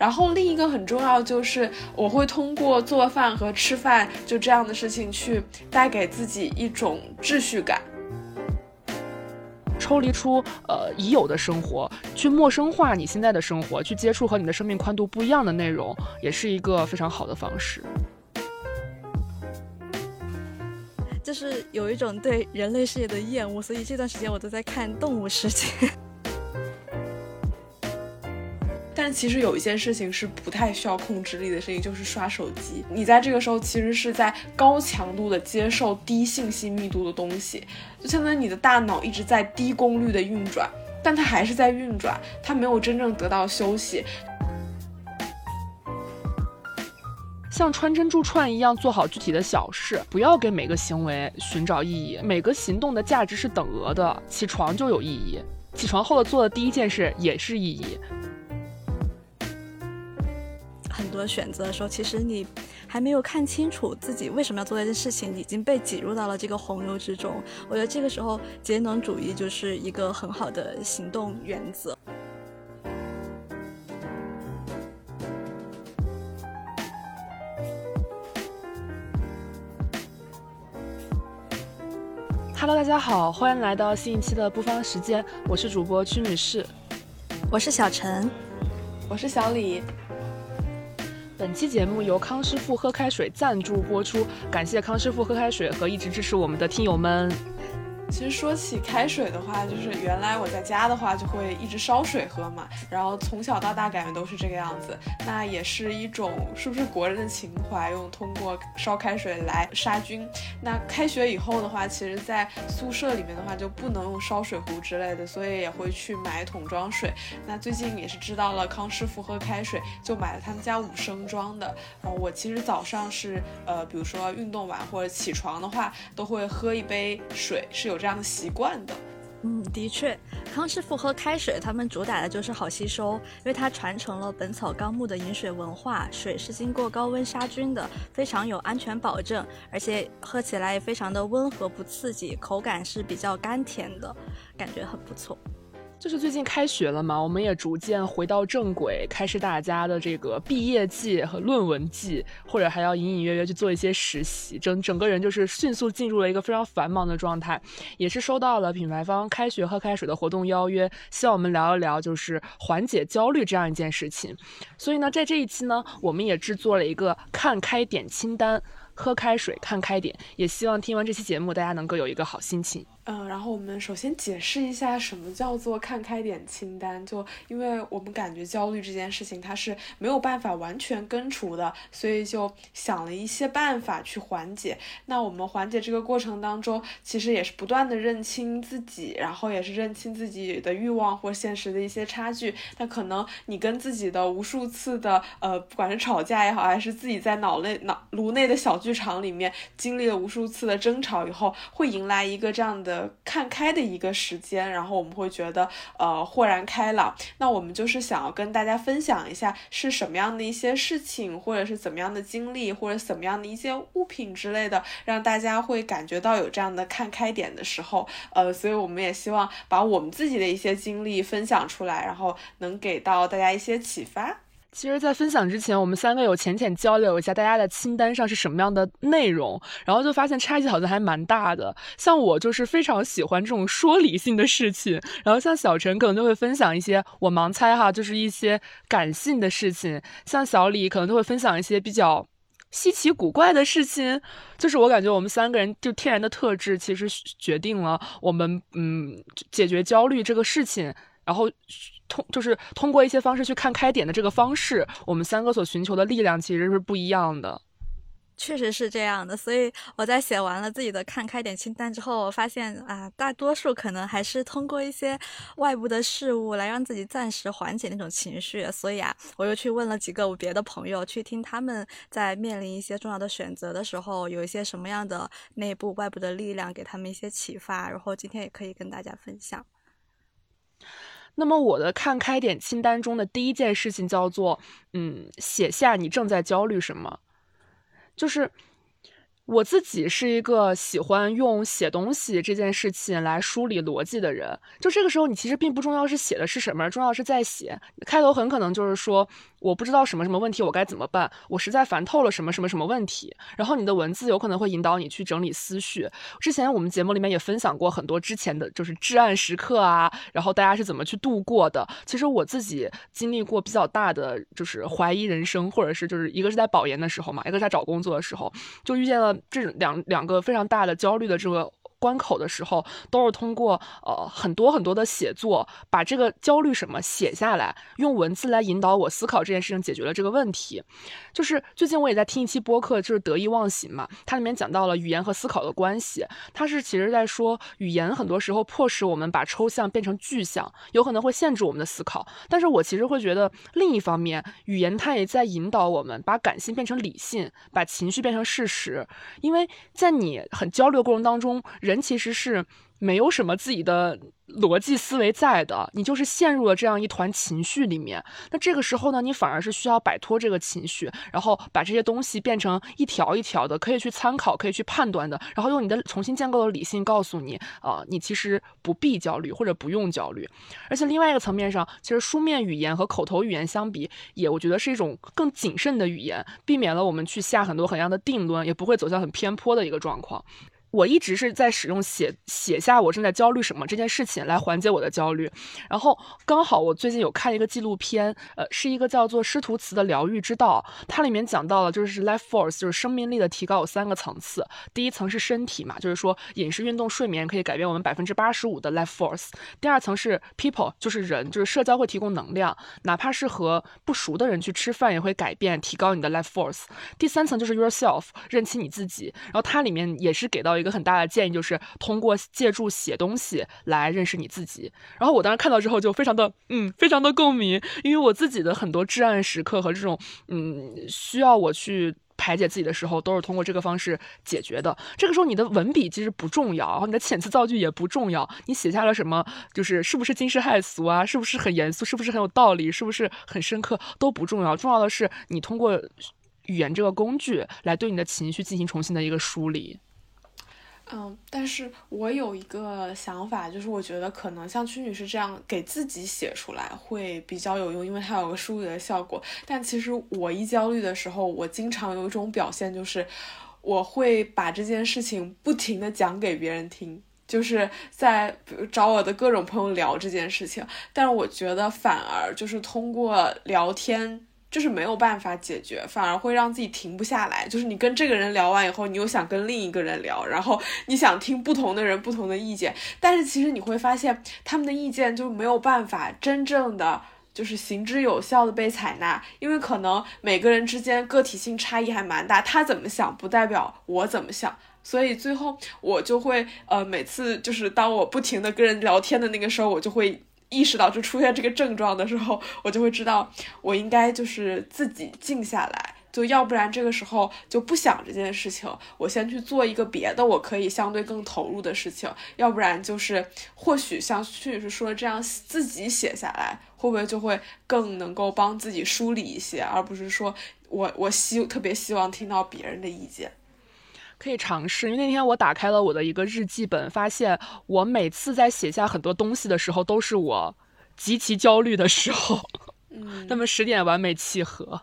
然后另一个很重要就是，我会通过做饭和吃饭就这样的事情去带给自己一种秩序感。抽离出呃已有的生活，去陌生化你现在的生活，去接触和你的生命宽度不一样的内容，也是一个非常好的方式。就是有一种对人类世界的厌恶，所以这段时间我都在看动物世界。其实有一件事情是不太需要控制力的事情，就是刷手机。你在这个时候其实是在高强度的接受低信息密度的东西，就相当于你的大脑一直在低功率的运转，但它还是在运转，它没有真正得到休息。像穿针柱串一样做好具体的小事，不要给每个行为寻找意义。每个行动的价值是等额的，起床就有意义，起床后的做的第一件事也是意义。很多选择的时候，其实你还没有看清楚自己为什么要做这件事情，已经被挤入到了这个洪流之中。我觉得这个时候节能主义就是一个很好的行动原则。Hello，大家好，欢迎来到新一期的不方时间，我是主播屈女士，我是小陈，我是小李。本期节目由康师傅喝开水赞助播出，感谢康师傅喝开水和一直支持我们的听友们。其实说起开水的话，就是原来我在家的话就会一直烧水喝嘛，然后从小到大感觉都是这个样子。那也是一种是不是国人的情怀，用通过烧开水来杀菌。那开学以后的话，其实在宿舍里面的话就不能用烧水壶之类的，所以也会去买桶装水。那最近也是知道了康师傅喝开水，就买了他们家五升装的。然后我其实早上是呃，比如说运动完或者起床的话，都会喝一杯水，是有。这样习惯的，嗯，的确，康师傅喝开水，他们主打的就是好吸收，因为它传承了《本草纲目》的饮水文化，水是经过高温杀菌的，非常有安全保证，而且喝起来也非常的温和不刺激，口感是比较甘甜的，感觉很不错。就是最近开学了嘛，我们也逐渐回到正轨，开始大家的这个毕业季和论文季，或者还要隐隐约约去做一些实习，整整个人就是迅速进入了一个非常繁忙的状态。也是收到了品牌方开学喝开水的活动邀约，希望我们聊一聊就是缓解焦虑这样一件事情。所以呢，在这一期呢，我们也制作了一个看开点清单，喝开水看开点，也希望听完这期节目大家能够有一个好心情。嗯，然后我们首先解释一下什么叫做看开点清单。就因为我们感觉焦虑这件事情它是没有办法完全根除的，所以就想了一些办法去缓解。那我们缓解这个过程当中，其实也是不断的认清自己，然后也是认清自己的欲望或现实的一些差距。那可能你跟自己的无数次的呃，不管是吵架也好，还是自己在脑内脑颅内的小剧场里面经历了无数次的争吵以后，会迎来一个这样的。看开的一个时间，然后我们会觉得呃豁然开朗。那我们就是想要跟大家分享一下是什么样的一些事情，或者是怎么样的经历，或者怎么样的一些物品之类的，让大家会感觉到有这样的看开点的时候。呃，所以我们也希望把我们自己的一些经历分享出来，然后能给到大家一些启发。其实，在分享之前，我们三个有浅浅交流一下大家的清单上是什么样的内容，然后就发现差距好像还蛮大的。像我就是非常喜欢这种说理性的事情，然后像小陈可能就会分享一些我盲猜哈，就是一些感性的事情，像小李可能就会分享一些比较稀奇古怪的事情。就是我感觉我们三个人就天然的特质，其实决定了我们嗯解决焦虑这个事情，然后。通就是通过一些方式去看开点的这个方式，我们三个所寻求的力量其实是不一样的。确实是这样的，所以我在写完了自己的看开点清单之后，我发现啊，大多数可能还是通过一些外部的事物来让自己暂时缓解那种情绪。所以啊，我又去问了几个我别的朋友，去听他们在面临一些重要的选择的时候，有一些什么样的内部、外部的力量给他们一些启发。然后今天也可以跟大家分享。那么我的看开点清单中的第一件事情叫做，嗯，写下你正在焦虑什么。就是我自己是一个喜欢用写东西这件事情来梳理逻辑的人。就这个时候，你其实并不重要是写的是什么，重要是在写。开头很可能就是说，我不知道什么什么问题，我该怎么办？我实在烦透了什么什么什么问题。然后你的文字有可能会引导你去整理思绪。之前我们节目里面也分享过很多之前的就是至暗时刻啊，然后大家是怎么去度过的。其实我自己经历过比较大的就是怀疑人生，或者是就是一个是在保研的时候嘛，一个是在找工作的时候，就遇见了这两两个非常大的焦虑的这个。关口的时候，都是通过呃很多很多的写作，把这个焦虑什么写下来，用文字来引导我思考这件事情，解决了这个问题。就是最近我也在听一期播客，就是得意忘形嘛，它里面讲到了语言和思考的关系。它是其实在说，语言很多时候迫使我们把抽象变成具象，有可能会限制我们的思考。但是我其实会觉得，另一方面，语言它也在引导我们把感性变成理性，把情绪变成事实。因为在你很焦虑的过程当中，人其实是没有什么自己的。逻辑思维在的，你就是陷入了这样一团情绪里面。那这个时候呢，你反而是需要摆脱这个情绪，然后把这些东西变成一条一条的，可以去参考，可以去判断的，然后用你的重新建构的理性告诉你，啊，你其实不必焦虑或者不用焦虑。而且另外一个层面上，其实书面语言和口头语言相比，也我觉得是一种更谨慎的语言，避免了我们去下很多很样的定论，也不会走向很偏颇的一个状况。我一直是在使用写写下我正在焦虑什么这件事情来缓解我的焦虑，然后刚好我最近有看一个纪录片，呃，是一个叫做师徒词的疗愈之道，它里面讲到了就是 life force，就是生命力的提高有三个层次，第一层是身体嘛，就是说饮食、运动、睡眠可以改变我们百分之八十五的 life force，第二层是 people，就是人，就是社交会提供能量，哪怕是和不熟的人去吃饭也会改变提高你的 life force，第三层就是 yourself，认清你自己，然后它里面也是给到。一个很大的建议就是通过借助写东西来认识你自己。然后我当时看到之后就非常的嗯，非常的共鸣，因为我自己的很多至暗时刻和这种嗯需要我去排解自己的时候，都是通过这个方式解决的。这个时候你的文笔其实不重要，然后你的遣词造句也不重要，你写下了什么，就是是不是惊世骇俗啊，是不是很严肃，是不是很有道理，是不是很深刻都不重要，重要的是你通过语言这个工具来对你的情绪进行重新的一个梳理。嗯，但是我有一个想法，就是我觉得可能像曲女士这样给自己写出来会比较有用，因为它有个梳理的效果。但其实我一焦虑的时候，我经常有一种表现，就是我会把这件事情不停的讲给别人听，就是在找我的各种朋友聊这件事情。但是我觉得反而就是通过聊天。就是没有办法解决，反而会让自己停不下来。就是你跟这个人聊完以后，你又想跟另一个人聊，然后你想听不同的人不同的意见，但是其实你会发现他们的意见就没有办法真正的就是行之有效的被采纳，因为可能每个人之间个体性差异还蛮大，他怎么想不代表我怎么想，所以最后我就会呃每次就是当我不停的跟人聊天的那个时候，我就会。意识到就出现这个症状的时候，我就会知道我应该就是自己静下来，就要不然这个时候就不想这件事情，我先去做一个别的我可以相对更投入的事情，要不然就是或许像徐女士说的这样自己写下来，会不会就会更能够帮自己梳理一些，而不是说我我希特别希望听到别人的意见。可以尝试，因为那天我打开了我的一个日记本，发现我每次在写下很多东西的时候，都是我极其焦虑的时候。嗯，那么十点完美契合。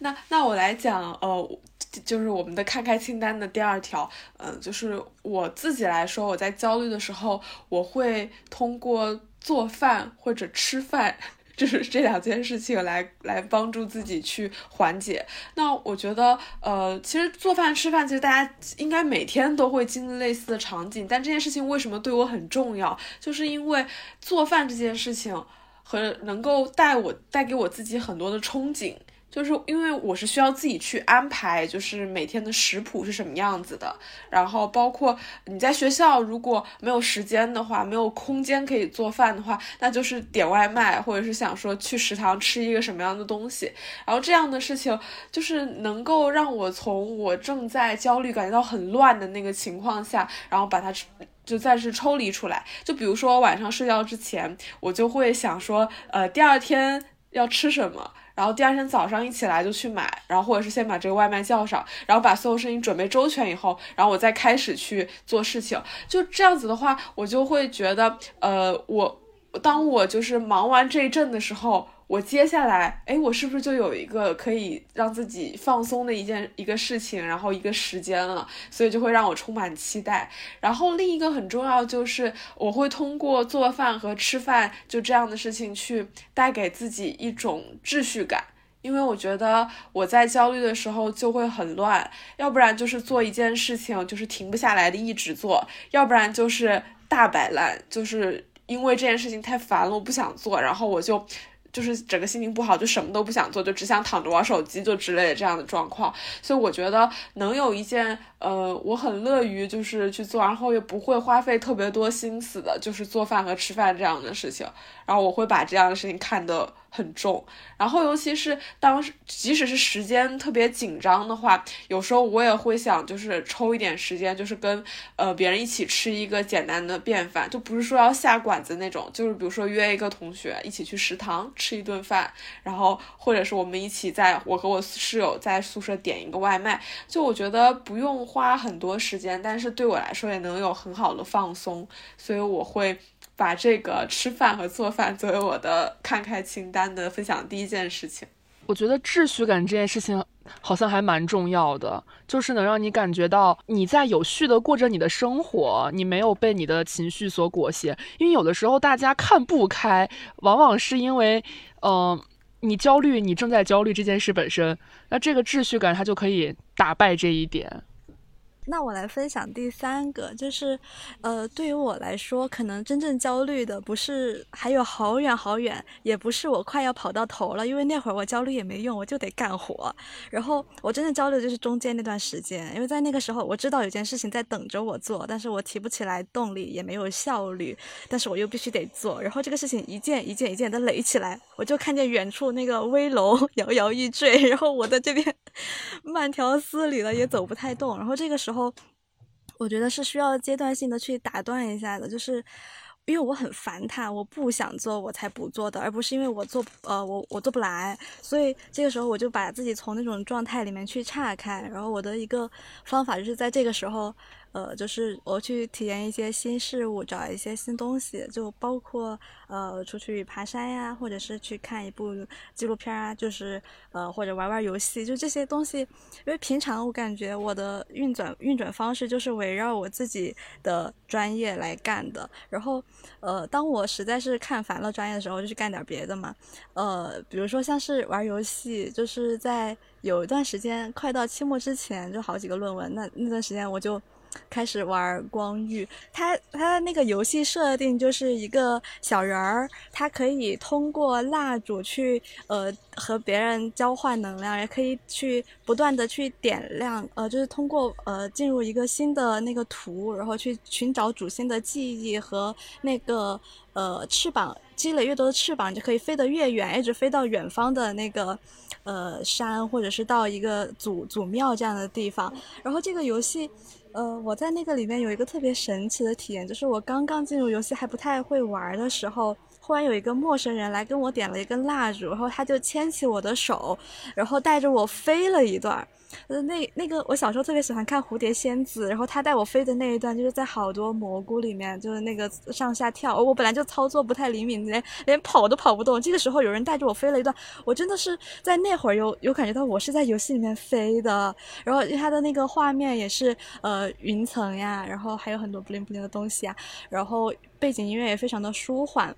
那那我来讲，呃，就是我们的看开清单的第二条，嗯，就是我自己来说，我在焦虑的时候，我会通过做饭或者吃饭。就是这两件事情来来帮助自己去缓解。那我觉得，呃，其实做饭吃饭，其实大家应该每天都会经历类似的场景。但这件事情为什么对我很重要？就是因为做饭这件事情和能够带我带给我自己很多的憧憬。就是因为我是需要自己去安排，就是每天的食谱是什么样子的，然后包括你在学校如果没有时间的话，没有空间可以做饭的话，那就是点外卖，或者是想说去食堂吃一个什么样的东西，然后这样的事情就是能够让我从我正在焦虑、感觉到很乱的那个情况下，然后把它就暂时抽离出来。就比如说晚上睡觉之前，我就会想说，呃，第二天要吃什么。然后第二天早上一起来就去买，然后或者是先把这个外卖叫上，然后把所有事情准备周全以后，然后我再开始去做事情。就这样子的话，我就会觉得，呃，我当我就是忙完这一阵的时候，我接下来，哎，我是不是就有一个可以让自己放松的一件一个事情，然后一个时间了，所以就会让我充满期待。然后另一个很重要就是，我会通过做饭和吃饭就这样的事情去带给自己一种秩序感，因为我觉得我在焦虑的时候就会很乱，要不然就是做一件事情就是停不下来的一直做，要不然就是大摆烂，就是因为这件事情太烦了，我不想做，然后我就。就是整个心情不好，就什么都不想做，就只想躺着玩手机，就之类的这样的状况。所以我觉得能有一件，呃，我很乐于就是去做，然后也不会花费特别多心思的，就是做饭和吃饭这样的事情。然后我会把这样的事情看得很重。然后尤其是当即使是时间特别紧张的话，有时候我也会想，就是抽一点时间，就是跟呃别人一起吃一个简单的便饭，就不是说要下馆子那种，就是比如说约一个同学一起去食堂。吃一顿饭，然后或者是我们一起在我和我室友在宿舍点一个外卖，就我觉得不用花很多时间，但是对我来说也能有很好的放松，所以我会把这个吃饭和做饭作为我的看开清单的分享第一件事情。我觉得秩序感这件事情好像还蛮重要的，就是能让你感觉到你在有序的过着你的生活，你没有被你的情绪所裹挟。因为有的时候大家看不开，往往是因为，嗯，你焦虑，你正在焦虑这件事本身。那这个秩序感它就可以打败这一点。那我来分享第三个，就是，呃，对于我来说，可能真正焦虑的不是还有好远好远，也不是我快要跑到头了，因为那会儿我焦虑也没用，我就得干活。然后我真正焦虑的就是中间那段时间，因为在那个时候我知道有件事情在等着我做，但是我提不起来动力，也没有效率，但是我又必须得做。然后这个事情一件一件一件的垒起来，我就看见远处那个危楼摇摇欲坠，然后我在这边 慢条斯理的也走不太动，然后这个时候。后，我觉得是需要阶段性的去打断一下的，就是因为我很烦他，我不想做，我才不做的，而不是因为我做呃我我做不来，所以这个时候我就把自己从那种状态里面去岔开，然后我的一个方法就是在这个时候。呃，就是我去体验一些新事物，找一些新东西，就包括呃出去爬山呀，或者是去看一部纪录片啊，就是呃或者玩玩游戏，就这些东西。因为平常我感觉我的运转运转方式就是围绕我自己的专业来干的。然后呃，当我实在是看烦了专业的时候，就去干点别的嘛。呃，比如说像是玩游戏，就是在有一段时间快到期末之前，就好几个论文，那那段时间我就。开始玩光遇，它它的那个游戏设定就是一个小人儿，它可以通过蜡烛去呃和别人交换能量，也可以去不断的去点亮，呃就是通过呃进入一个新的那个图，然后去寻找主线的记忆和那个呃翅膀积累越多的翅膀就可以飞得越远，一直飞到远方的那个呃山或者是到一个祖祖庙这样的地方，然后这个游戏。呃，我在那个里面有一个特别神奇的体验，就是我刚刚进入游戏还不太会玩的时候，忽然有一个陌生人来跟我点了一根蜡烛，然后他就牵起我的手，然后带着我飞了一段。呃，那那个我小时候特别喜欢看《蝴蝶仙子》，然后他带我飞的那一段，就是在好多蘑菇里面，就是那个上下跳。我本来就操作不太灵敏，连连跑都跑不动。这个时候有人带着我飞了一段，我真的是在那会儿有有感觉到我是在游戏里面飞的。然后它的那个画面也是呃云层呀，然后还有很多不灵不灵的东西啊，然后背景音乐也非常的舒缓。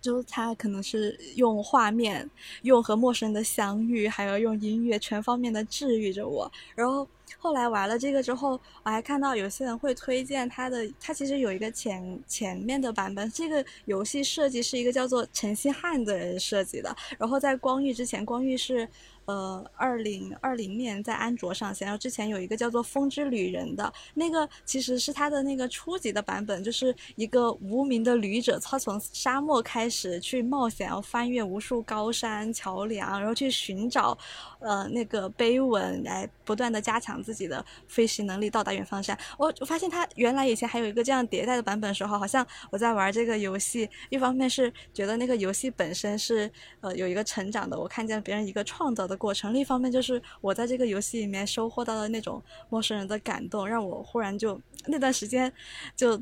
就是他可能是用画面，用和陌生人的相遇，还有用音乐全方面的治愈着我。然后后来玩了这个之后，我还看到有些人会推荐他的，他其实有一个前前面的版本。这个游戏设计是一个叫做陈希汉的人设计的。然后在光遇之前，光遇是。呃，二零二零年在安卓上线，然后之前有一个叫做《风之旅人》的那个，其实是它的那个初级的版本，就是一个无名的旅者，他从沙漠开始去冒险，要翻越无数高山桥梁，然后去寻找，呃，那个碑文，来不断的加强自己的飞行能力，到达远方山。我我发现它原来以前还有一个这样迭代的版本时候，好像我在玩这个游戏，一方面是觉得那个游戏本身是呃有一个成长的，我看见别人一个创造的。过程，另一方面就是我在这个游戏里面收获到的那种陌生人的感动，让我忽然就那段时间就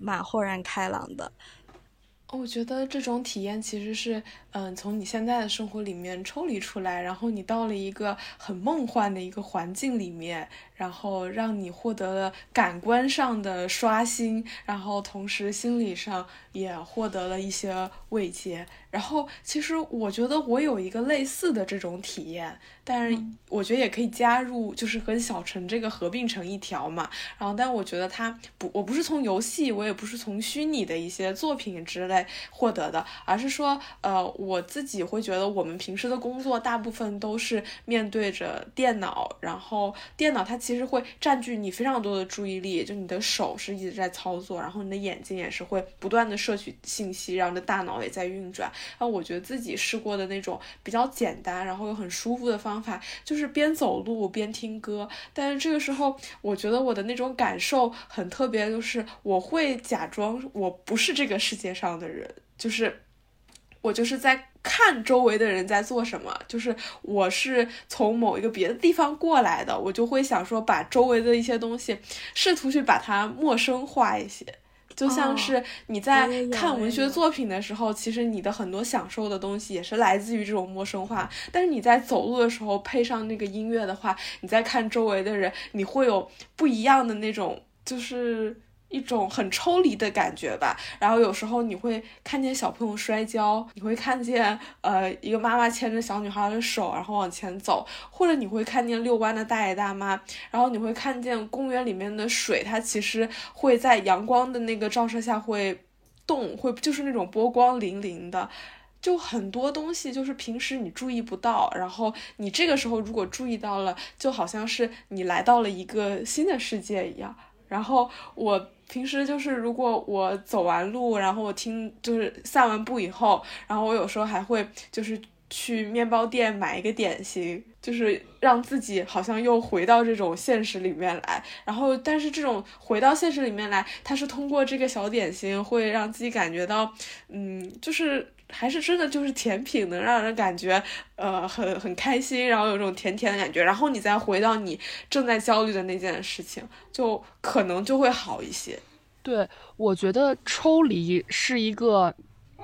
蛮豁然开朗的。我觉得这种体验其实是，嗯，从你现在的生活里面抽离出来，然后你到了一个很梦幻的一个环境里面，然后让你获得了感官上的刷新，然后同时心理上也获得了一些慰藉。然后其实我觉得我有一个类似的这种体验。但是我觉得也可以加入，就是和小陈这个合并成一条嘛。然后，但我觉得他不，我不是从游戏，我也不是从虚拟的一些作品之类获得的，而是说，呃，我自己会觉得我们平时的工作大部分都是面对着电脑，然后电脑它其其实会占据你非常多的注意力，就你的手是一直在操作，然后你的眼睛也是会不断的摄取信息，然后你的大脑也在运转。那我觉得自己试过的那种比较简单，然后又很舒服的。方法就是边走路边听歌，但是这个时候我觉得我的那种感受很特别，就是我会假装我不是这个世界上的人，就是我就是在看周围的人在做什么，就是我是从某一个别的地方过来的，我就会想说把周围的一些东西试图去把它陌生化一些。就像是你在看文学作品的时候，其实你的很多享受的东西也是来自于这种陌生化。但是你在走路的时候配上那个音乐的话，你在看周围的人，你会有不一样的那种，就是。一种很抽离的感觉吧，然后有时候你会看见小朋友摔跤，你会看见呃一个妈妈牵着小女孩的手，然后往前走，或者你会看见遛弯的大爷大妈，然后你会看见公园里面的水，它其实会在阳光的那个照射下会动，会就是那种波光粼粼的，就很多东西就是平时你注意不到，然后你这个时候如果注意到了，就好像是你来到了一个新的世界一样，然后我。平时就是，如果我走完路，然后我听就是散完步以后，然后我有时候还会就是去面包店买一个点心，就是让自己好像又回到这种现实里面来。然后，但是这种回到现实里面来，它是通过这个小点心，会让自己感觉到，嗯，就是。还是真的就是甜品能让人感觉，呃，很很开心，然后有种甜甜的感觉，然后你再回到你正在焦虑的那件事情，就可能就会好一些。对，我觉得抽离是一个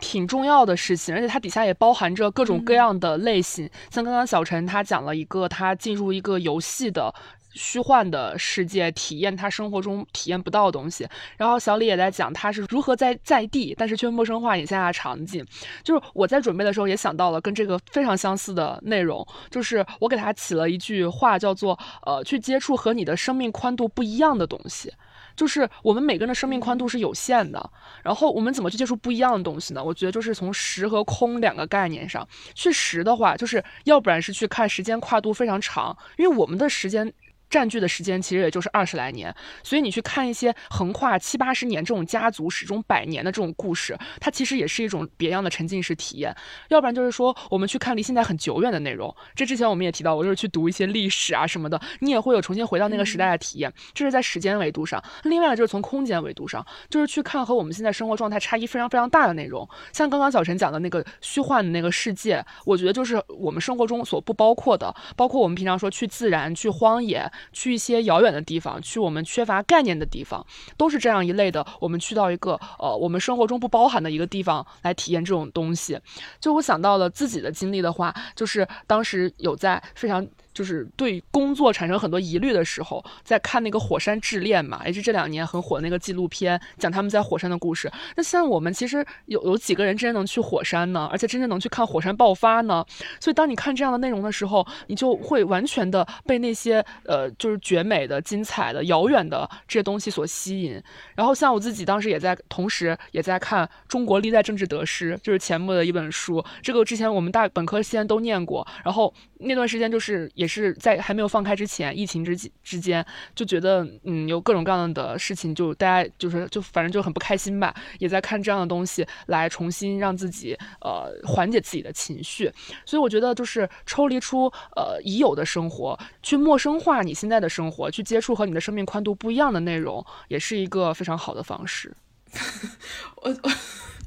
挺重要的事情，而且它底下也包含着各种各样的类型，像刚刚小陈他讲了一个他进入一个游戏的。虚幻的世界，体验他生活中体验不到的东西。然后小李也在讲他是如何在在地，但是却陌生化眼下的场景。就是我在准备的时候也想到了跟这个非常相似的内容，就是我给他起了一句话，叫做呃，去接触和你的生命宽度不一样的东西。就是我们每个人的生命宽度是有限的，然后我们怎么去接触不一样的东西呢？我觉得就是从时和空两个概念上去时的话，就是要不然是去看时间跨度非常长，因为我们的时间。占据的时间其实也就是二十来年，所以你去看一些横跨七八十年这种家族始终百年的这种故事，它其实也是一种别样的沉浸式体验。要不然就是说，我们去看离现在很久远的内容，这之前我们也提到，我就是去读一些历史啊什么的，你也会有重新回到那个时代的体验。这是在时间维度上，另外就是从空间维度上，就是去看和我们现在生活状态差异非常非常大的内容。像刚刚小陈讲的那个虚幻的那个世界，我觉得就是我们生活中所不包括的，包括我们平常说去自然、去荒野。去一些遥远的地方，去我们缺乏概念的地方，都是这样一类的。我们去到一个呃，我们生活中不包含的一个地方来体验这种东西。就我想到了自己的经历的话，就是当时有在非常。就是对工作产生很多疑虑的时候，在看那个《火山之恋》嘛，也是这两年很火的那个纪录片，讲他们在火山的故事。那像我们其实有有几个人真正能去火山呢？而且真正能去看火山爆发呢？所以当你看这样的内容的时候，你就会完全的被那些呃，就是绝美的、精彩的、遥远的这些东西所吸引。然后像我自己当时也在，同时也在看《中国历代政治得失》，就是钱穆的一本书。这个之前我们大本科期间都念过。然后那段时间就是也。是在还没有放开之前，疫情之之间就觉得，嗯，有各种各样的事情，就大家就是就反正就很不开心吧，也在看这样的东西来重新让自己呃缓解自己的情绪。所以我觉得就是抽离出呃已有的生活，去陌生化你现在的生活，去接触和你的生命宽度不一样的内容，也是一个非常好的方式。我 我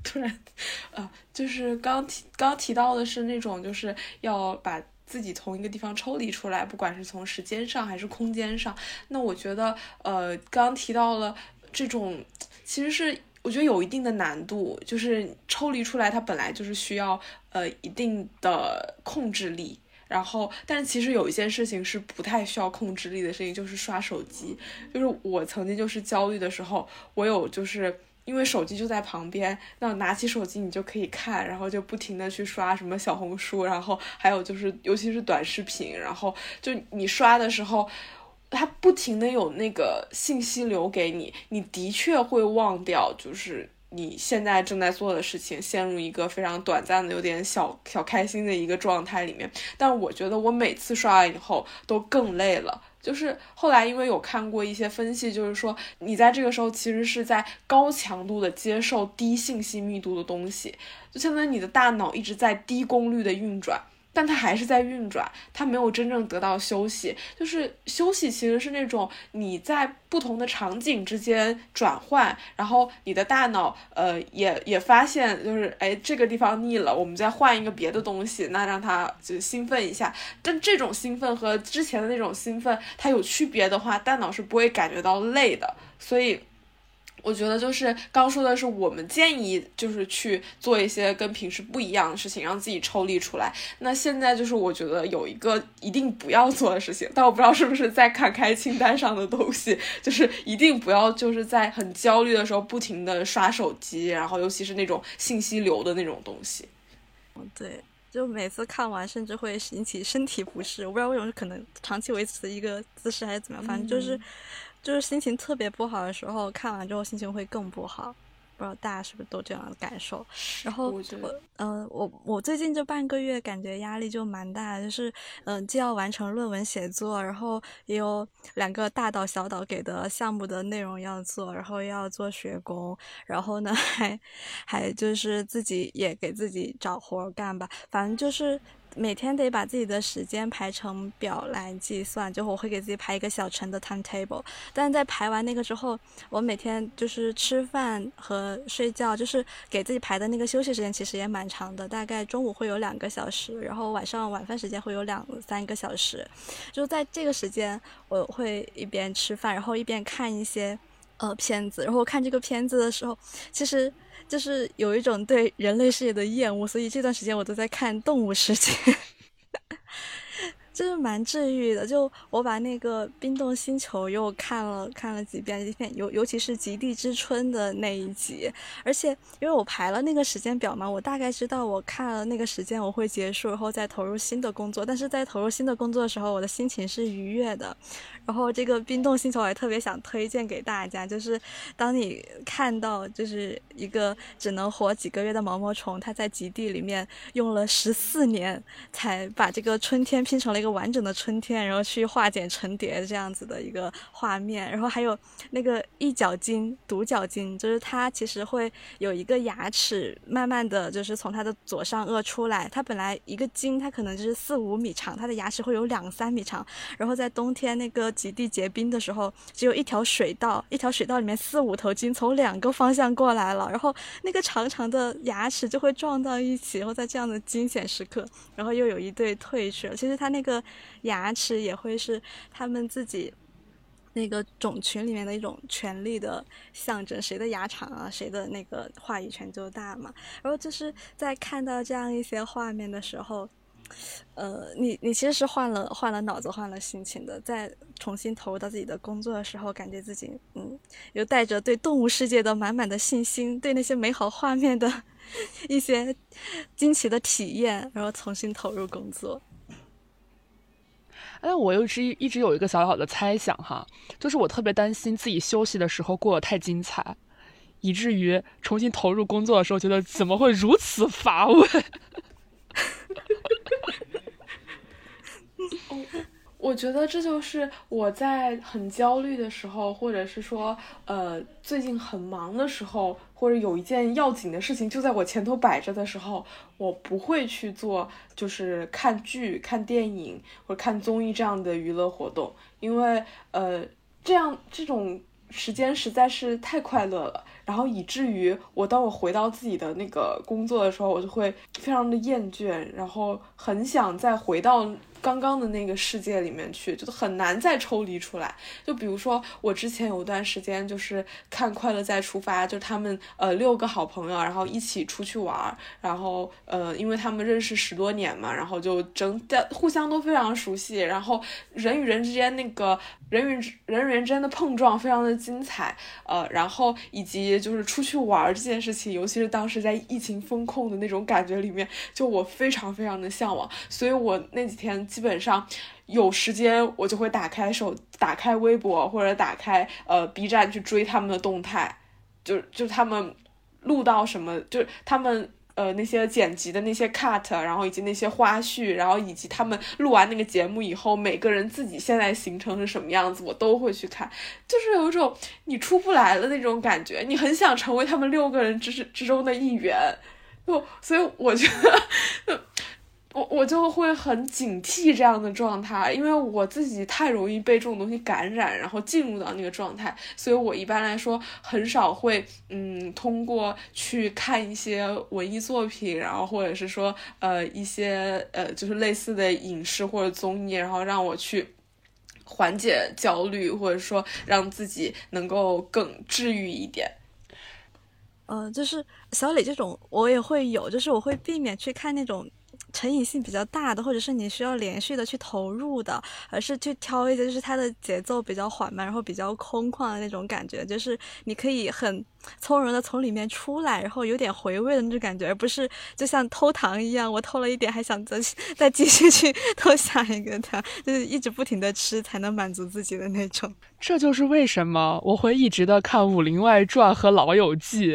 突然呃，就是刚提刚提到的是那种就是要把。自己从一个地方抽离出来，不管是从时间上还是空间上，那我觉得，呃，刚刚提到了这种，其实是我觉得有一定的难度，就是抽离出来，它本来就是需要呃一定的控制力。然后，但是其实有一件事情是不太需要控制力的事情，就是刷手机。就是我曾经就是焦虑的时候，我有就是因为手机就在旁边，那拿起手机你就可以看，然后就不停的去刷什么小红书，然后还有就是尤其是短视频，然后就你刷的时候。它不停的有那个信息流给你，你的确会忘掉，就是你现在正在做的事情，陷入一个非常短暂的、有点小小开心的一个状态里面。但我觉得我每次刷完以后都更累了。就是后来因为有看过一些分析，就是说你在这个时候其实是在高强度的接受低信息密度的东西，就相当于你的大脑一直在低功率的运转。但它还是在运转，它没有真正得到休息。就是休息其实是那种你在不同的场景之间转换，然后你的大脑呃也也发现就是哎这个地方腻了，我们再换一个别的东西，那让它就兴奋一下。但这种兴奋和之前的那种兴奋它有区别的话，大脑是不会感觉到累的。所以。我觉得就是刚说的是，我们建议就是去做一些跟平时不一样的事情，让自己抽离出来。那现在就是我觉得有一个一定不要做的事情，但我不知道是不是在看开清单上的东西，就是一定不要就是在很焦虑的时候不停的刷手机，然后尤其是那种信息流的那种东西。嗯，对，就每次看完甚至会引起身体不适，我不知道为什么，可能长期维持一个姿势还是怎么样，反正就是。就是心情特别不好的时候，看完之后心情会更不好。不知道大家是不是都这样的感受？然后我，嗯，我我最近这半个月感觉压力就蛮大，就是嗯，既要完成论文写作，然后也有两个大导小导给的项目的内容要做，然后要做学工，然后呢还还就是自己也给自己找活干吧，反正就是。每天得把自己的时间排成表来计算，就我会给自己排一个小陈的 timetable。但在排完那个之后，我每天就是吃饭和睡觉，就是给自己排的那个休息时间其实也蛮长的，大概中午会有两个小时，然后晚上晚饭时间会有两三个小时。就在这个时间，我会一边吃饭，然后一边看一些呃片子。然后看这个片子的时候，其实。就是有一种对人类世界的厌恶，所以这段时间我都在看《动物世界》，就是蛮治愈的。就我把那个《冰冻星球》又看了看了几遍，片尤尤其是《极地之春》的那一集，而且因为我排了那个时间表嘛，我大概知道我看了那个时间我会结束，然后再投入新的工作。但是在投入新的工作的时候，我的心情是愉悦的。然后这个冰冻星球我也特别想推荐给大家，就是当你看到就是一个只能活几个月的毛毛虫，它在极地里面用了十四年才把这个春天拼成了一个完整的春天，然后去化茧成蝶这样子的一个画面。然后还有那个一角鲸、独角鲸，就是它其实会有一个牙齿慢慢的就是从它的左上颚出来。它本来一个鲸它可能就是四五米长，它的牙齿会有两三米长。然后在冬天那个。极地结冰的时候，只有一条水道，一条水道里面四五头鲸从两个方向过来了，然后那个长长的牙齿就会撞到一起，然后在这样的惊险时刻，然后又有一对退去了。其实它那个牙齿也会是他们自己那个种群里面的一种权力的象征，谁的牙长啊，谁的那个话语权就大嘛。然后就是在看到这样一些画面的时候。呃，你你其实是换了换了脑子换了心情的，在重新投入到自己的工作的时候，感觉自己嗯，又带着对动物世界的满满的信心，对那些美好画面的 一些惊奇的体验，然后重新投入工作。哎，我又是一直有一个小小的猜想哈，就是我特别担心自己休息的时候过得太精彩，以至于重新投入工作的时候，觉得怎么会如此乏味。我觉得这就是我在很焦虑的时候，或者是说，呃，最近很忙的时候，或者有一件要紧的事情就在我前头摆着的时候，我不会去做，就是看剧、看电影或者看综艺这样的娱乐活动，因为，呃，这样这种时间实在是太快乐了。然后以至于我当我回到自己的那个工作的时候，我就会非常的厌倦，然后很想再回到。刚刚的那个世界里面去，就很难再抽离出来。就比如说，我之前有段时间就是看《快乐再出发》，就他们呃六个好朋友，然后一起出去玩儿，然后呃，因为他们认识十多年嘛，然后就整在互相都非常熟悉，然后人与人之间那个人与人与人之间的碰撞非常的精彩，呃，然后以及就是出去玩这件事情，尤其是当时在疫情封控的那种感觉里面，就我非常非常的向往，所以我那几天。基本上有时间，我就会打开手，打开微博或者打开呃 B 站去追他们的动态，就就他们录到什么，就他们呃那些剪辑的那些 cut，然后以及那些花絮，然后以及他们录完那个节目以后，每个人自己现在行程是什么样子，我都会去看，就是有一种你出不来的那种感觉，你很想成为他们六个人之之中的一员，就所以我觉得。我我就会很警惕这样的状态，因为我自己太容易被这种东西感染，然后进入到那个状态，所以我一般来说很少会，嗯，通过去看一些文艺作品，然后或者是说，呃，一些呃，就是类似的影视或者综艺，然后让我去缓解焦虑，或者说让自己能够更治愈一点。嗯，就是小李这种我也会有，就是我会避免去看那种。成瘾性比较大的，或者是你需要连续的去投入的，而是去挑一些就是它的节奏比较缓慢，然后比较空旷的那种感觉，就是你可以很从容的从里面出来，然后有点回味的那种感觉，而不是就像偷糖一样，我偷了一点还想再再继续去偷下一个糖，就是一直不停的吃才能满足自己的那种。这就是为什么我会一直的看《武林外传》和《老友记》。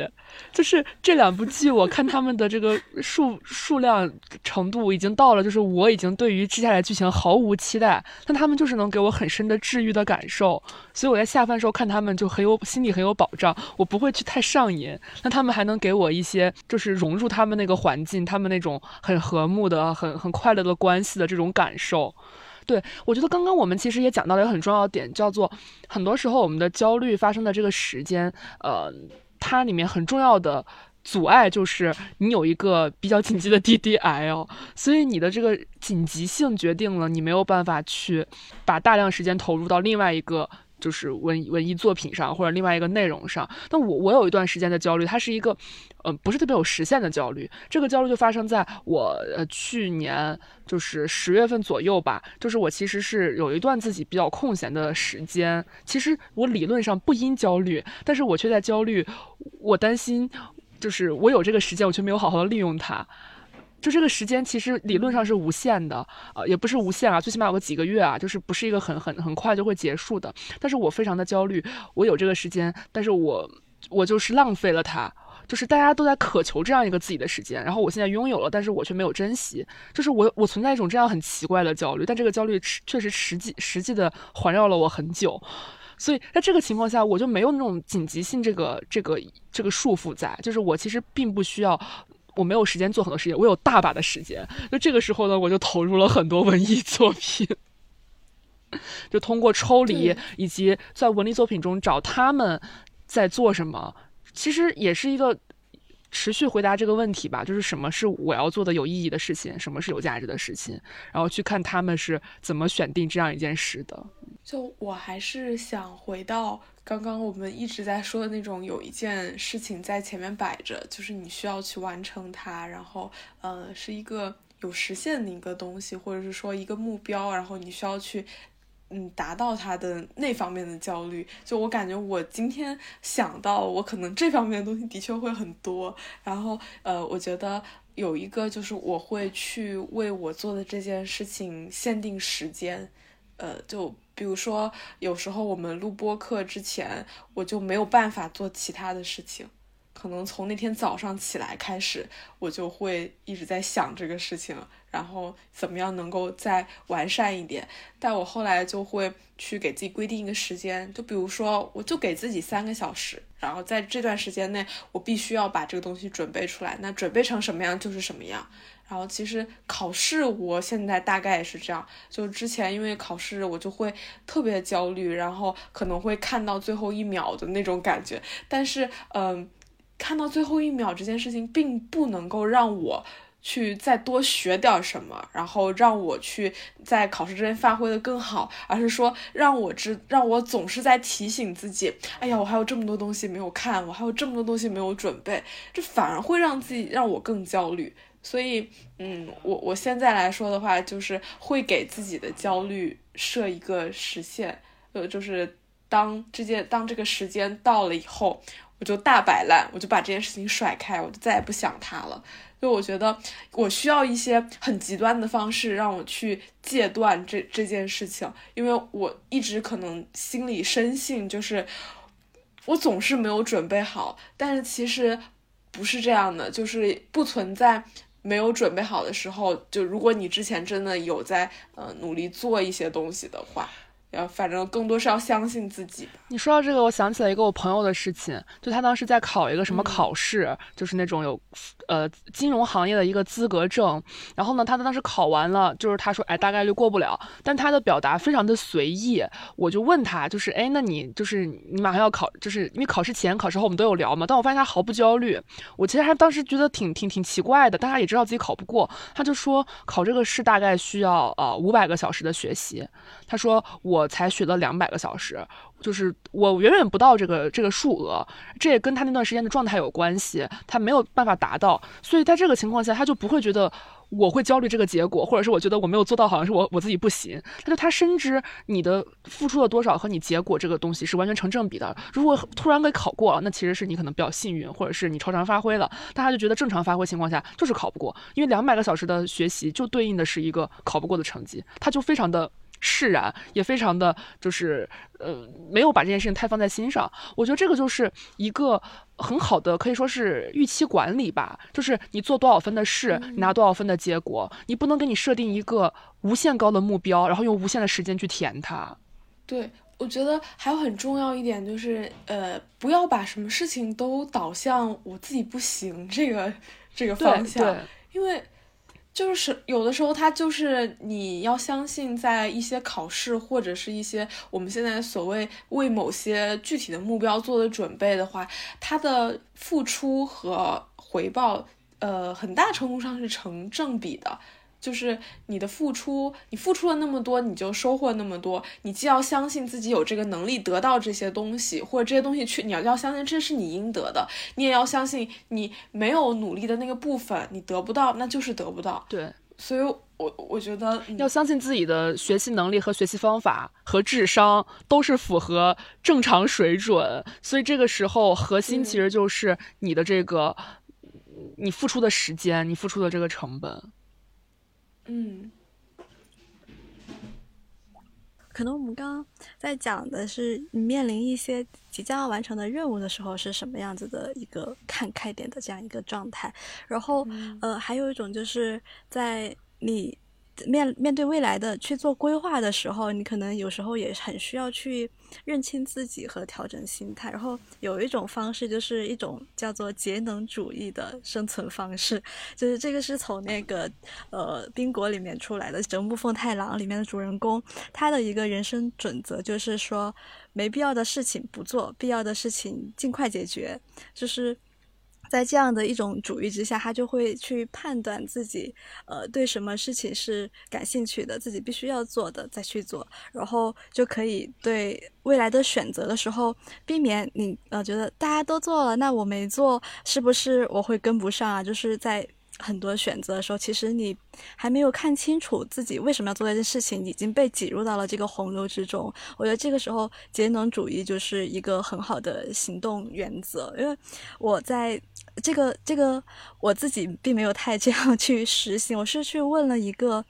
就是这两部剧，我看他们的这个数数量程度已经到了，就是我已经对于接下来剧情毫无期待，但他们就是能给我很深的治愈的感受，所以我在下饭时候看他们就很有心里很有保障，我不会去太上瘾。那他们还能给我一些就是融入他们那个环境，他们那种很和睦的、很很快乐的关系的这种感受。对我觉得刚刚我们其实也讲到了一个很重要的点，叫做很多时候我们的焦虑发生的这个时间，呃。它里面很重要的阻碍就是你有一个比较紧急的 DDL，所以你的这个紧急性决定了你没有办法去把大量时间投入到另外一个。就是文文艺作品上或者另外一个内容上，那我我有一段时间的焦虑，它是一个，嗯，不是特别有实现的焦虑。这个焦虑就发生在我呃去年就是十月份左右吧，就是我其实是有一段自己比较空闲的时间，其实我理论上不应焦虑，但是我却在焦虑，我担心就是我有这个时间，我却没有好好的利用它。就这个时间其实理论上是无限的，呃，也不是无限啊，最起码有个几个月啊，就是不是一个很很很快就会结束的。但是我非常的焦虑，我有这个时间，但是我我就是浪费了它。就是大家都在渴求这样一个自己的时间，然后我现在拥有了，但是我却没有珍惜。就是我我存在一种这样很奇怪的焦虑，但这个焦虑确实实际实际的环绕了我很久。所以在这个情况下，我就没有那种紧急性这个这个这个束缚在，就是我其实并不需要。我没有时间做很多事情，我有大把的时间。就这个时候呢，我就投入了很多文艺作品，就通过抽离以及在文艺作品中找他们在做什么，其实也是一个持续回答这个问题吧。就是什么是我要做的有意义的事情，什么是有价值的事情，然后去看他们是怎么选定这样一件事的。就我还是想回到。刚刚我们一直在说的那种，有一件事情在前面摆着，就是你需要去完成它，然后，呃，是一个有实现的一个东西，或者是说一个目标，然后你需要去，嗯，达到他的那方面的焦虑。就我感觉，我今天想到，我可能这方面的东西的确会很多。然后，呃，我觉得有一个就是我会去为我做的这件事情限定时间，呃，就。比如说，有时候我们录播课之前，我就没有办法做其他的事情，可能从那天早上起来开始，我就会一直在想这个事情，然后怎么样能够再完善一点。但我后来就会去给自己规定一个时间，就比如说，我就给自己三个小时，然后在这段时间内，我必须要把这个东西准备出来。那准备成什么样就是什么样。然后其实考试，我现在大概也是这样。就是之前因为考试，我就会特别焦虑，然后可能会看到最后一秒的那种感觉。但是，嗯，看到最后一秒这件事情，并不能够让我去再多学点什么，然后让我去在考试之前发挥的更好，而是说让我知，让我总是在提醒自己，哎呀，我还有这么多东西没有看，我还有这么多东西没有准备，这反而会让自己让我更焦虑。所以，嗯，我我现在来说的话，就是会给自己的焦虑设一个时限，呃，就是当这件当这个时间到了以后，我就大摆烂，我就把这件事情甩开，我就再也不想他了。就我觉得我需要一些很极端的方式让我去戒断这这件事情，因为我一直可能心里深信，就是我总是没有准备好，但是其实不是这样的，就是不存在。没有准备好的时候，就如果你之前真的有在呃努力做一些东西的话。呃，反正更多是要相信自己。你说到这个，我想起了一个我朋友的事情，就他当时在考一个什么考试，就是那种有，呃，金融行业的一个资格证。然后呢，他当时考完了，就是他说，哎，大概率过不了。但他的表达非常的随意。我就问他，就是，哎，那你就是你马上要考，就是因为考试前、考试后我们都有聊嘛。但我发现他毫不焦虑。我其实还当时觉得挺挺挺奇怪的，但他也知道自己考不过。他就说，考这个试大概需要呃五百个小时的学习。他说我。才学了两百个小时，就是我远远不到这个这个数额，这也跟他那段时间的状态有关系，他没有办法达到，所以在这个情况下，他就不会觉得我会焦虑这个结果，或者是我觉得我没有做到，好像是我我自己不行。他就他深知你的付出了多少和你结果这个东西是完全成正比的。如果突然给考过了，那其实是你可能比较幸运，或者是你超常发挥了。但他就觉得正常发挥情况下就是考不过，因为两百个小时的学习就对应的是一个考不过的成绩，他就非常的。释然，也非常的就是，呃，没有把这件事情太放在心上。我觉得这个就是一个很好的，可以说是预期管理吧。就是你做多少分的事，拿多少分的结果，你不能给你设定一个无限高的目标，然后用无限的时间去填它。对，我觉得还有很重要一点就是，呃，不要把什么事情都导向我自己不行这个这个方向，因为。就是有的时候，他就是你要相信，在一些考试或者是一些我们现在所谓为某些具体的目标做的准备的话，他的付出和回报，呃，很大程度上是成正比的。就是你的付出，你付出了那么多，你就收获那么多。你既要相信自己有这个能力得到这些东西，或者这些东西去，你要要相信这是你应得的。你也要相信你没有努力的那个部分，你得不到，那就是得不到。对，所以，我我觉得要相信自己的学习能力和学习方法和智商都是符合正常水准。所以这个时候，核心其实就是你的这个，你付出的时间，你付出的这个成本。嗯，可能我们刚刚在讲的是你面临一些即将要完成的任务的时候是什么样子的一个看开点的这样一个状态，然后呃，还有一种就是在你。面面对未来的去做规划的时候，你可能有时候也很需要去认清自己和调整心态。然后有一种方式，就是一种叫做节能主义的生存方式，就是这个是从那个呃冰国里面出来的《折木奉太郎》里面的主人公，他的一个人生准则就是说，没必要的事情不做，必要的事情尽快解决，就是。在这样的一种主义之下，他就会去判断自己，呃，对什么事情是感兴趣的，自己必须要做的再去做，然后就可以对未来的选择的时候避免你呃觉得大家都做了，那我没做，是不是我会跟不上啊？就是在。很多选择的时候，其实你还没有看清楚自己为什么要做这件事情，已经被挤入到了这个洪流之中。我觉得这个时候节能主义就是一个很好的行动原则。因为我在这个这个我自己并没有太这样 去实行，我是去问了一个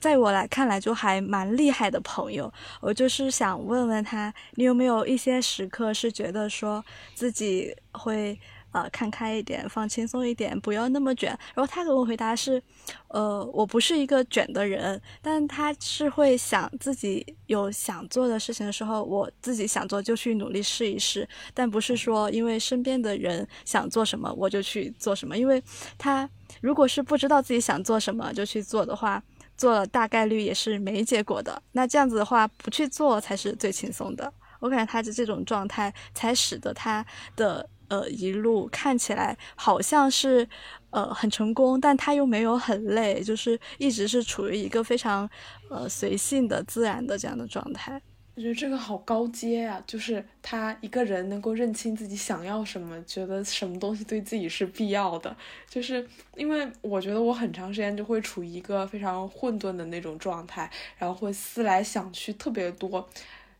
在我来看来就还蛮厉害的朋友。我就是想问问他，你有没有一些时刻是觉得说自己会。呃，看开一点，放轻松一点，不要那么卷。然后他给我回答是，呃，我不是一个卷的人，但他是会想自己有想做的事情的时候，我自己想做就去努力试一试，但不是说因为身边的人想做什么我就去做什么。因为他如果是不知道自己想做什么就去做的话，做了大概率也是没结果的。那这样子的话，不去做才是最轻松的。我感觉他的这种状态才使得他的。呃，一路看起来好像是，呃，很成功，但他又没有很累，就是一直是处于一个非常，呃，随性的、自然的这样的状态。我觉得这个好高阶啊，就是他一个人能够认清自己想要什么，觉得什么东西对自己是必要的，就是因为我觉得我很长时间就会处于一个非常混沌的那种状态，然后会思来想去特别多，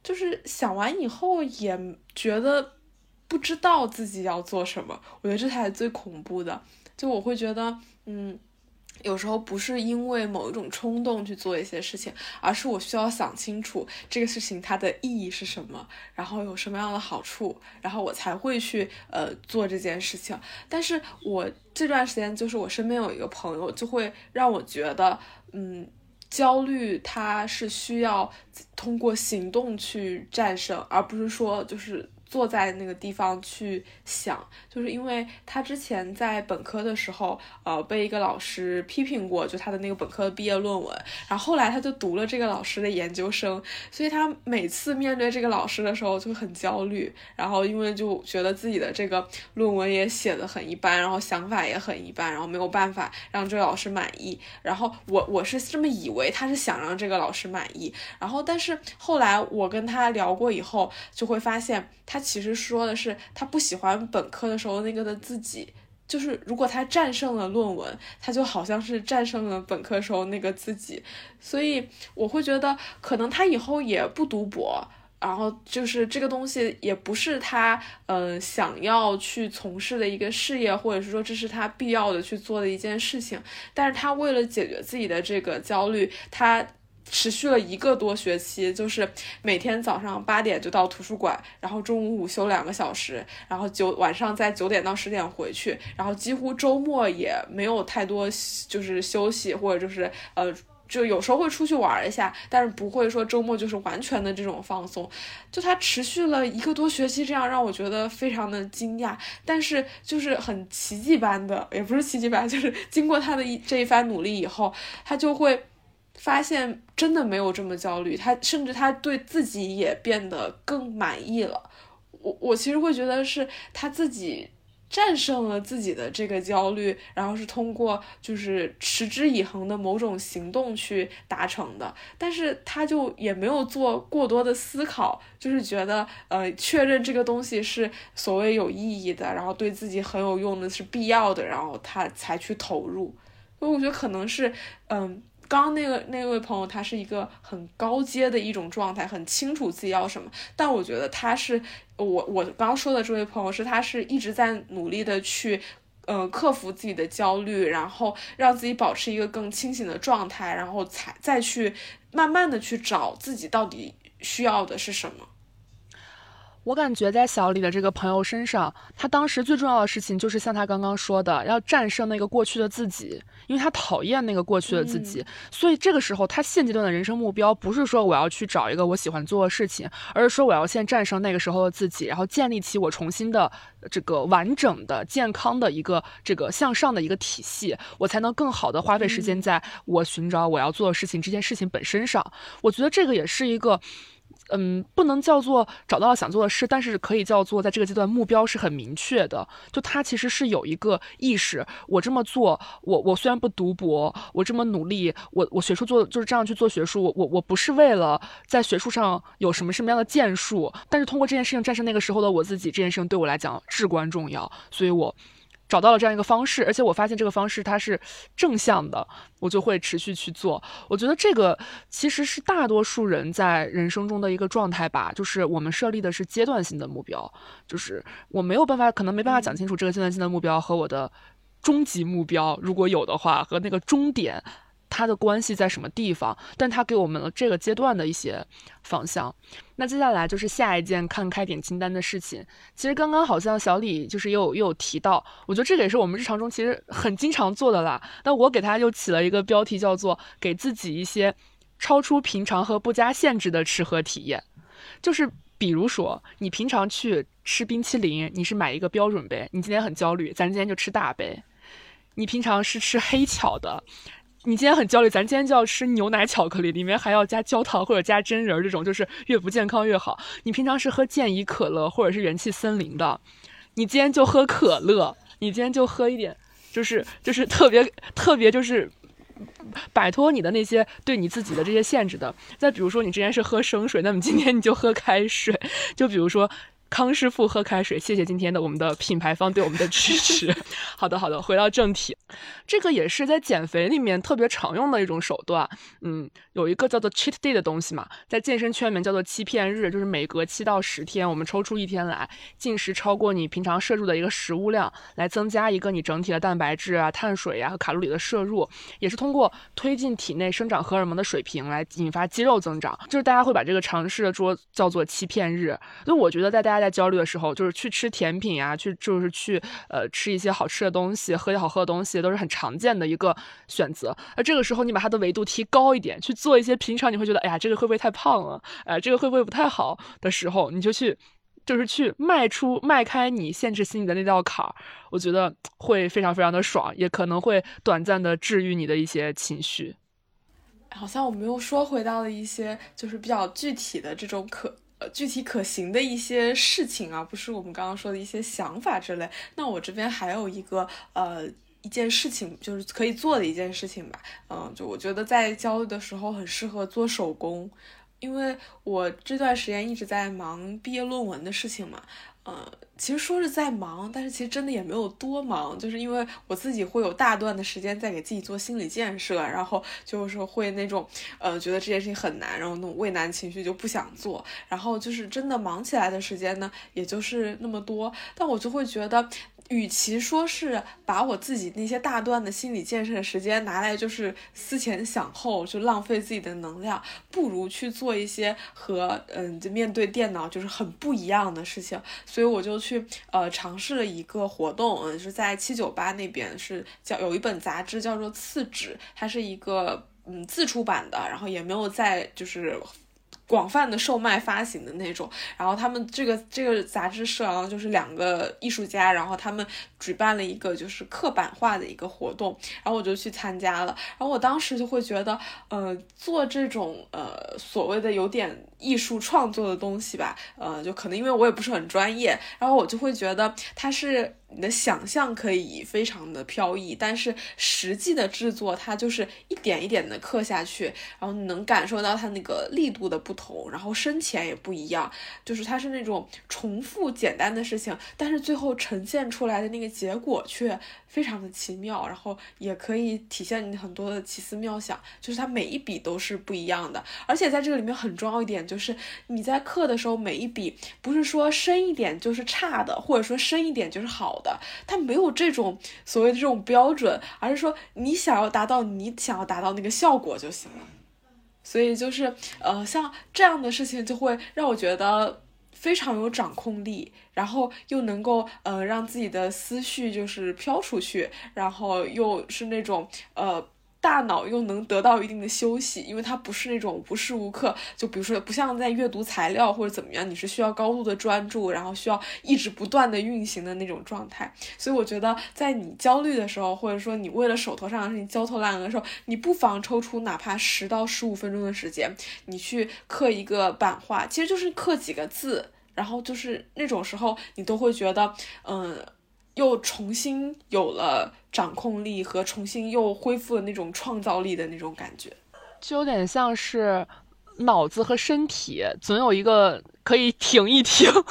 就是想完以后也觉得。不知道自己要做什么，我觉得这才是最恐怖的。就我会觉得，嗯，有时候不是因为某一种冲动去做一些事情，而是我需要想清楚这个事情它的意义是什么，然后有什么样的好处，然后我才会去呃做这件事情。但是我这段时间就是我身边有一个朋友，就会让我觉得，嗯，焦虑它是需要通过行动去战胜，而不是说就是。坐在那个地方去想，就是因为他之前在本科的时候，呃，被一个老师批评过，就他的那个本科毕业论文，然后后来他就读了这个老师的研究生，所以他每次面对这个老师的时候就很焦虑，然后因为就觉得自己的这个论文也写的很一般，然后想法也很一般，然后没有办法让这个老师满意，然后我我是这么以为他是想让这个老师满意，然后但是后来我跟他聊过以后，就会发现他。其实说的是他不喜欢本科的时候那个的自己，就是如果他战胜了论文，他就好像是战胜了本科时候那个自己，所以我会觉得可能他以后也不读博，然后就是这个东西也不是他嗯想要去从事的一个事业，或者是说这是他必要的去做的一件事情，但是他为了解决自己的这个焦虑，他。持续了一个多学期，就是每天早上八点就到图书馆，然后中午午休两个小时，然后九晚上在九点到十点回去，然后几乎周末也没有太多就是休息或者就是呃就有时候会出去玩一下，但是不会说周末就是完全的这种放松。就他持续了一个多学期，这样让我觉得非常的惊讶，但是就是很奇迹般的，也不是奇迹般，就是经过他的一这一番努力以后，他就会。发现真的没有这么焦虑，他甚至他对自己也变得更满意了。我我其实会觉得是他自己战胜了自己的这个焦虑，然后是通过就是持之以恒的某种行动去达成的。但是他就也没有做过多的思考，就是觉得呃确认这个东西是所谓有意义的，然后对自己很有用的是必要的，然后他才去投入。所以我觉得可能是嗯。刚刚那个那位朋友，他是一个很高阶的一种状态，很清楚自己要什么。但我觉得他是我我刚刚说的这位朋友，是他是一直在努力的去，呃，克服自己的焦虑，然后让自己保持一个更清醒的状态，然后才再去慢慢的去找自己到底需要的是什么。我感觉在小李的这个朋友身上，他当时最重要的事情就是像他刚刚说的，要战胜那个过去的自己，因为他讨厌那个过去的自己。所以这个时候，他现阶段的人生目标不是说我要去找一个我喜欢做的事情，而是说我要先战胜那个时候的自己，然后建立起我重新的这个完整的、健康的一个这个向上的一个体系，我才能更好的花费时间在我寻找我要做的事情这件事情本身上。我觉得这个也是一个。嗯，不能叫做找到了想做的事，但是可以叫做在这个阶段目标是很明确的。就他其实是有一个意识，我这么做，我我虽然不读博，我这么努力，我我学术做就是这样去做学术，我我不是为了在学术上有什么什么样的建树，但是通过这件事情战胜那个时候的我自己，这件事情对我来讲至关重要，所以我。找到了这样一个方式，而且我发现这个方式它是正向的，我就会持续去做。我觉得这个其实是大多数人在人生中的一个状态吧，就是我们设立的是阶段性的目标，就是我没有办法，可能没办法讲清楚这个阶段性的目标和我的终极目标，如果有的话，和那个终点。它的关系在什么地方，但它给我们了这个阶段的一些方向。那接下来就是下一件看开点清单的事情。其实刚刚好像小李就是又又有提到，我觉得这个也是我们日常中其实很经常做的啦。那我给他又起了一个标题，叫做“给自己一些超出平常和不加限制的吃喝体验”。就是比如说，你平常去吃冰淇淋，你是买一个标准杯，你今天很焦虑，咱今天就吃大杯。你平常是吃黑巧的。你今天很焦虑，咱今天就要吃牛奶巧克力，里面还要加焦糖或者加榛仁儿，这种就是越不健康越好。你平常是喝健怡可乐或者是元气森林的，你今天就喝可乐，你今天就喝一点，就是就是特别特别就是摆脱你的那些对你自己的这些限制的。再比如说，你之前是喝生水，那么今天你就喝开水。就比如说。康师傅喝开水，谢谢今天的我们的品牌方对我们的支持。好的，好的，回到正题，这个也是在减肥里面特别常用的一种手段。嗯，有一个叫做 cheat day 的东西嘛，在健身圈里面叫做欺骗日，就是每隔七到十天，我们抽出一天来进食超过你平常摄入的一个食物量，来增加一个你整体的蛋白质啊、碳水呀和卡路里的摄入，也是通过推进体内生长荷尔蒙的水平来引发肌肉增长。就是大家会把这个尝试的说叫做欺骗日。所以我觉得在大家。在焦虑的时候，就是去吃甜品呀，去就是去呃吃一些好吃的东西，喝一些好喝的东西，都是很常见的一个选择。而这个时候，你把它的维度提高一点，去做一些平常你会觉得，哎呀，这个会不会太胖了？哎，这个会不会不太好的时候，你就去，就是去迈出迈开你限制心理的那道坎儿。我觉得会非常非常的爽，也可能会短暂的治愈你的一些情绪。好像我们又说回到了一些就是比较具体的这种可。具体可行的一些事情啊，不是我们刚刚说的一些想法之类。那我这边还有一个呃一件事情，就是可以做的一件事情吧。嗯，就我觉得在焦虑的时候很适合做手工，因为我这段时间一直在忙毕业论文的事情嘛。呃，其实说是在忙，但是其实真的也没有多忙，就是因为我自己会有大段的时间在给自己做心理建设，然后就是会那种呃觉得这件事情很难，然后那种畏难情绪就不想做，然后就是真的忙起来的时间呢，也就是那么多，但我就会觉得。与其说是把我自己那些大段的心理建设时间拿来就是思前想后，就浪费自己的能量，不如去做一些和嗯，就面对电脑就是很不一样的事情。所以我就去呃尝试了一个活动，嗯，是在七九八那边是叫有一本杂志叫做《次纸》，它是一个嗯自出版的，然后也没有在就是。广泛的售卖发行的那种，然后他们这个这个杂志社啊，就是两个艺术家，然后他们举办了一个就是刻板化的一个活动，然后我就去参加了，然后我当时就会觉得，呃，做这种呃所谓的有点艺术创作的东西吧，呃，就可能因为我也不是很专业，然后我就会觉得它是。你的想象可以非常的飘逸，但是实际的制作它就是一点一点的刻下去，然后你能感受到它那个力度的不同，然后深浅也不一样，就是它是那种重复简单的事情，但是最后呈现出来的那个结果却非常的奇妙，然后也可以体现你很多的奇思妙想，就是它每一笔都是不一样的，而且在这个里面很重要一点就是你在刻的时候每一笔不是说深一点就是差的，或者说深一点就是好。的，它没有这种所谓的这种标准，而是说你想要达到你想要达到那个效果就行了。所以就是呃，像这样的事情就会让我觉得非常有掌控力，然后又能够呃让自己的思绪就是飘出去，然后又是那种呃。大脑又能得到一定的休息，因为它不是那种无时无刻就，比如说不像在阅读材料或者怎么样，你是需要高度的专注，然后需要一直不断的运行的那种状态。所以我觉得，在你焦虑的时候，或者说你为了手头上的事情焦头烂额的时候，你不妨抽出哪怕十到十五分钟的时间，你去刻一个版画，其实就是刻几个字，然后就是那种时候，你都会觉得，嗯。又重新有了掌控力和重新又恢复了那种创造力的那种感觉，就有点像是脑子和身体总有一个可以停一停。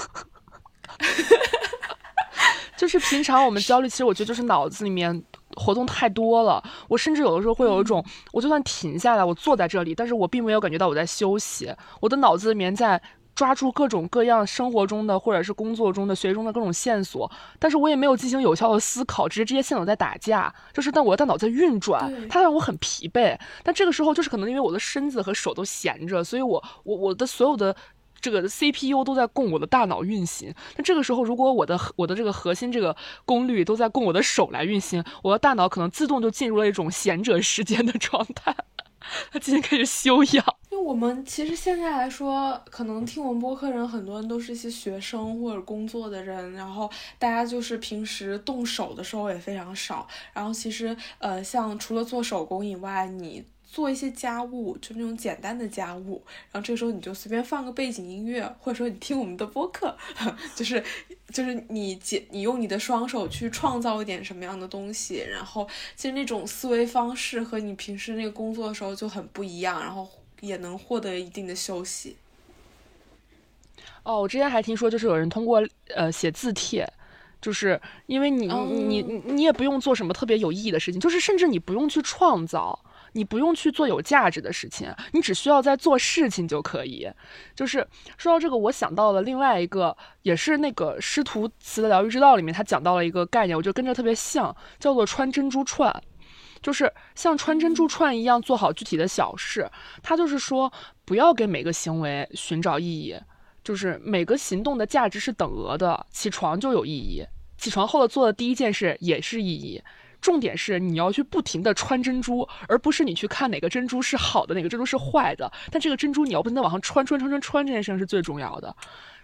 就是平常我们焦虑，其实我觉得就是脑子里面活动太多了。我甚至有的时候会有一种，我就算停下来，我坐在这里，但是我并没有感觉到我在休息，我的脑子里面在。抓住各种各样生活中的或者是工作中的、学习中的各种线索，但是我也没有进行有效的思考，只是这些线索在打架，就是但我的大脑在运转，它让我很疲惫。但这个时候就是可能因为我的身子和手都闲着，所以我我我的所有的这个 CPU 都在供我的大脑运行。那这个时候如果我的我的这个核心这个功率都在供我的手来运行，我的大脑可能自动就进入了一种闲者时间的 状态。他今天开始休养，因为我们其实现在来说，可能听我们播客人很多人都是一些学生或者工作的人，然后大家就是平时动手的时候也非常少。然后其实呃，像除了做手工以外，你。做一些家务，就那种简单的家务，然后这个时候你就随便放个背景音乐，或者说你听我们的播客，就是就是你解你用你的双手去创造一点什么样的东西，然后其实那种思维方式和你平时那个工作的时候就很不一样，然后也能获得一定的休息。哦，我之前还听说，就是有人通过呃写字帖，就是因为你你你你也不用做什么特别有意义的事情，就是甚至你不用去创造。你不用去做有价值的事情，你只需要在做事情就可以。就是说到这个，我想到了另外一个，也是那个师徒词的疗愈之道里面，他讲到了一个概念，我觉得跟着特别像，叫做穿珍珠串，就是像穿珍珠串一样做好具体的小事。他就是说，不要给每个行为寻找意义，就是每个行动的价值是等额的。起床就有意义，起床后的做的第一件事也是意义。重点是你要去不停的穿珍珠，而不是你去看哪个珍珠是好的，哪个珍珠是坏的。但这个珍珠你要不停的往上穿穿穿穿穿，这件事情是最重要的。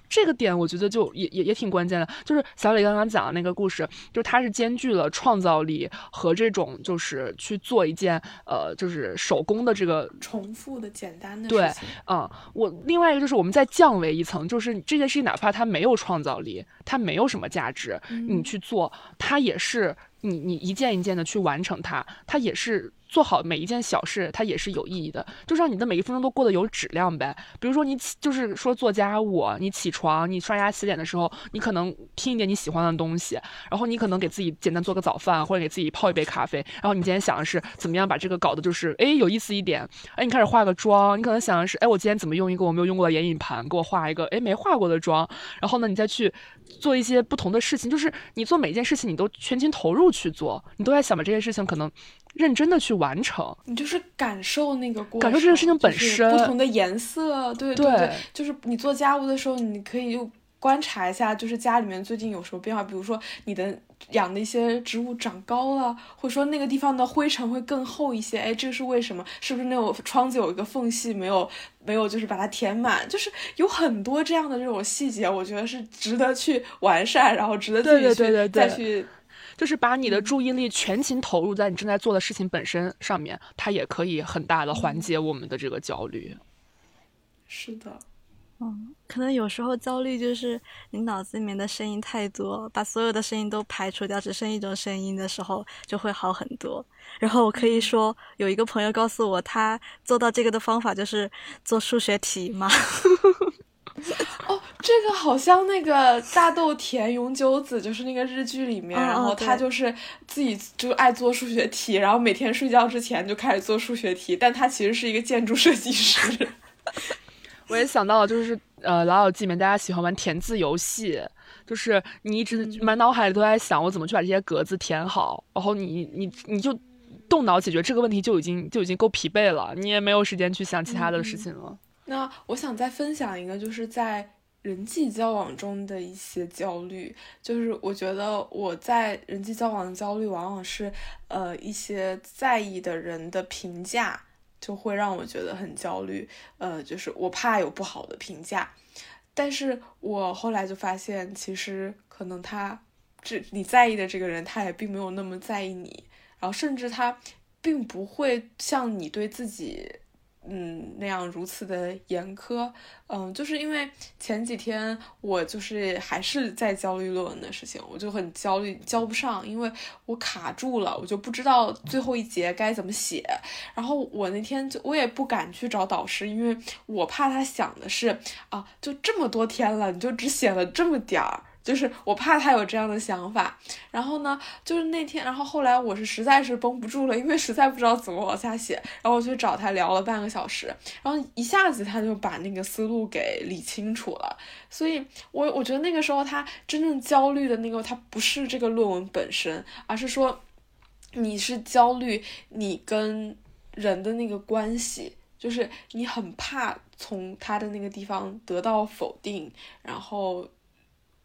这个点我觉得就也也也挺关键的，就是小李刚刚讲的那个故事，就是它是兼具了创造力和这种就是去做一件呃就是手工的这个重复的简单的对，嗯，我另外一个就是我们再降维一层，就是这件事情哪怕它没有创造力，它没有什么价值，你去做它也是你你一件一件的去完成它，它也是。做好每一件小事，它也是有意义的，就让你的每一分钟都过得有质量呗。比如说你起，就是说做家务，你起床，你刷牙洗脸的时候，你可能听一点你喜欢的东西，然后你可能给自己简单做个早饭，或者给自己泡一杯咖啡。然后你今天想的是怎么样把这个搞得就是哎有意思一点，哎你开始化个妆，你可能想的是哎我今天怎么用一个我没有用过的眼影盘给我画一个哎没化过的妆，然后呢你再去做一些不同的事情，就是你做每一件事情你都全情投入去做，你都在想把这件事情可能。认真的去完成，你就是感受那个过程，感受这个事情本身，不同的颜色，对对对，就是你做家务的时候，你可以又观察一下，就是家里面最近有什么变化，比如说你的养的一些植物长高了，或者说那个地方的灰尘会更厚一些，哎，这个是为什么？是不是那种窗子有一个缝隙没有没有就是把它填满？就是有很多这样的这种细节，我觉得是值得去完善，然后值得自己去再去。就是把你的注意力全情投入在你正在做的事情本身上面，它也可以很大的缓解我们的这个焦虑。是的，嗯，可能有时候焦虑就是你脑子里面的声音太多，把所有的声音都排除掉，只剩一种声音的时候，就会好很多。然后我可以说，有一个朋友告诉我，他做到这个的方法就是做数学题嘛。哦，这个好像那个大豆田永久子，就是那个日剧里面，然后他就是自己就爱做数学题，然后每天睡觉之前就开始做数学题，但他其实是一个建筑设计师。我也想到了，就是呃，老友记里面大家喜欢玩填字游戏，就是你一直满脑海里都在想我怎么去把这些格子填好，然后你你你就动脑解决这个问题就已经就已经够疲惫了，你也没有时间去想其他的事情了。那我想再分享一个，就是在人际交往中的一些焦虑。就是我觉得我在人际交往的焦虑，往往是呃一些在意的人的评价，就会让我觉得很焦虑。呃，就是我怕有不好的评价。但是我后来就发现，其实可能他这你在意的这个人，他也并没有那么在意你，然后甚至他并不会像你对自己。嗯，那样如此的严苛，嗯，就是因为前几天我就是还是在焦虑论文的事情，我就很焦虑，交不上，因为我卡住了，我就不知道最后一节该怎么写。然后我那天就我也不敢去找导师，因为我怕他想的是啊，就这么多天了，你就只写了这么点儿。就是我怕他有这样的想法。然后呢，就是那天，然后后来我是实在是绷不住了，因为实在不知道怎么往下写，然后我去找他聊了半个小时，然后一下子他就把那个思路给理清楚了。所以，我我觉得那个时候他真正焦虑的那个，他不是这个论文本身，而是说你是焦虑你跟人的那个关系。就是你很怕从他的那个地方得到否定，然后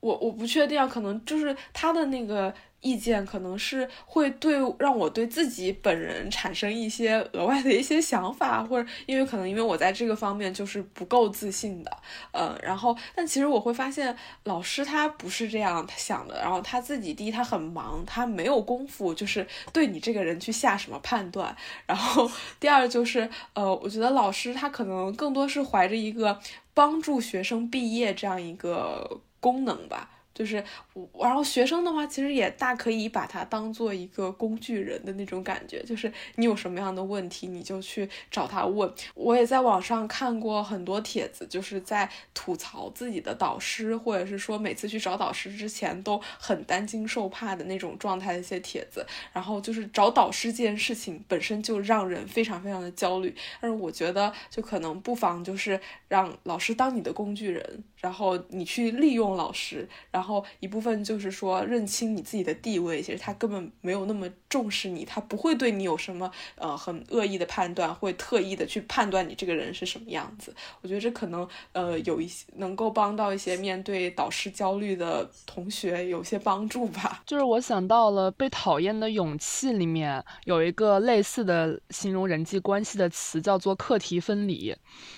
我我不确定啊，可能就是他的那个。意见可能是会对让我对自己本人产生一些额外的一些想法，或者因为可能因为我在这个方面就是不够自信的，呃，然后但其实我会发现老师他不是这样他想的，然后他自己第一他很忙，他没有功夫就是对你这个人去下什么判断，然后第二就是呃，我觉得老师他可能更多是怀着一个帮助学生毕业这样一个功能吧。就是我，然后学生的话，其实也大可以把它当做一个工具人的那种感觉。就是你有什么样的问题，你就去找他问。我也在网上看过很多帖子，就是在吐槽自己的导师，或者是说每次去找导师之前都很担惊受怕的那种状态的一些帖子。然后就是找导师这件事情本身就让人非常非常的焦虑。但是我觉得，就可能不妨就是让老师当你的工具人，然后你去利用老师，然然后一部分就是说认清你自己的地位，其实他根本没有那么重视你，他不会对你有什么呃很恶意的判断，会特意的去判断你这个人是什么样子。我觉得这可能呃有一些能够帮到一些面对导师焦虑的同学有些帮助吧。就是我想到了《被讨厌的勇气》里面有一个类似的形容人际关系的词，叫做课题分离，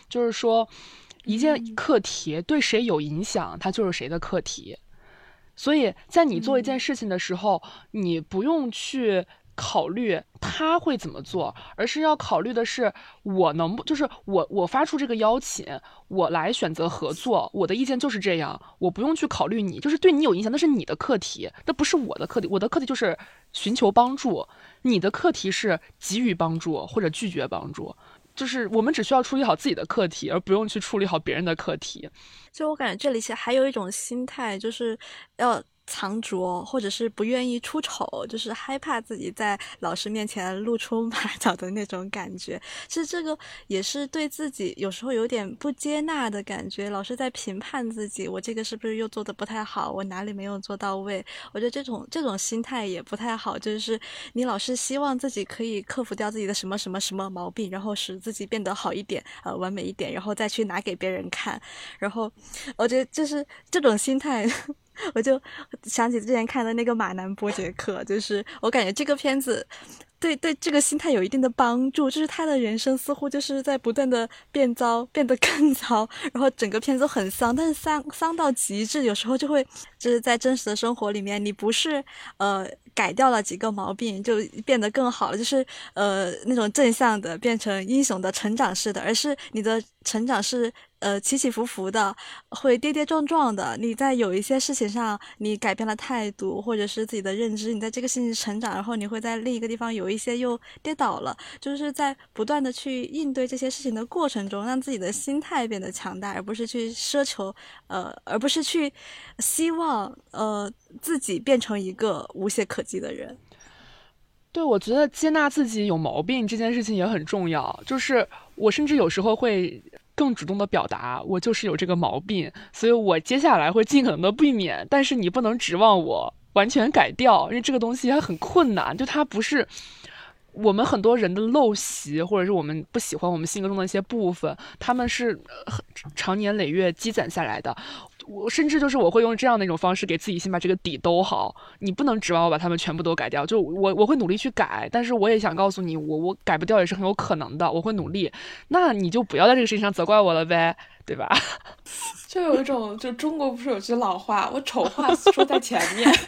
就是说一件课题对谁有影响，它就是谁的课题。所以在你做一件事情的时候，你不用去考虑他会怎么做，而是要考虑的是我能不就是我我发出这个邀请，我来选择合作，我的意见就是这样，我不用去考虑你，就是对你有影响，那是你的课题，那不是我的课题，我的课题就是寻求帮助，你的课题是给予帮助或者拒绝帮助。就是我们只需要处理好自己的课题，而不用去处理好别人的课题。就我感觉这里其实还有一种心态，就是要。藏拙，或者是不愿意出丑，就是害怕自己在老师面前露出马脚的那种感觉。其实这个也是对自己有时候有点不接纳的感觉，老师在评判自己，我这个是不是又做的不太好？我哪里没有做到位？我觉得这种这种心态也不太好，就是你老是希望自己可以克服掉自己的什么什么什么毛病，然后使自己变得好一点，呃，完美一点，然后再去拿给别人看。然后我觉得就是这种心态。我就想起之前看的那个马南波杰克，就是我感觉这个片子对对这个心态有一定的帮助，就是他的人生似乎就是在不断的变糟，变得更糟，然后整个片子很丧，但是丧丧到极致，有时候就会就是在真实的生活里面，你不是呃改掉了几个毛病就变得更好了，就是呃那种正向的变成英雄的成长式的，而是你的成长是。呃，起起伏伏的，会跌跌撞撞的。你在有一些事情上，你改变了态度，或者是自己的认知，你在这个事情成长，然后你会在另一个地方有一些又跌倒了，就是在不断的去应对这些事情的过程中，让自己的心态变得强大，而不是去奢求，呃，而不是去希望，呃，自己变成一个无懈可击的人。对，我觉得接纳自己有毛病这件事情也很重要。就是我甚至有时候会。更主动的表达，我就是有这个毛病，所以我接下来会尽可能的避免。但是你不能指望我完全改掉，因为这个东西它很困难，就它不是我们很多人的陋习，或者是我们不喜欢我们性格中的一些部分，他们是长年累月积攒下来的。我甚至就是我会用这样的一种方式给自己先把这个底兜好。你不能指望我把他们全部都改掉，就我我会努力去改，但是我也想告诉你，我我改不掉也是很有可能的，我会努力。那你就不要在这个事情上责怪我了呗，对吧？就有一种，就中国不是有句老话，我丑话说在前面。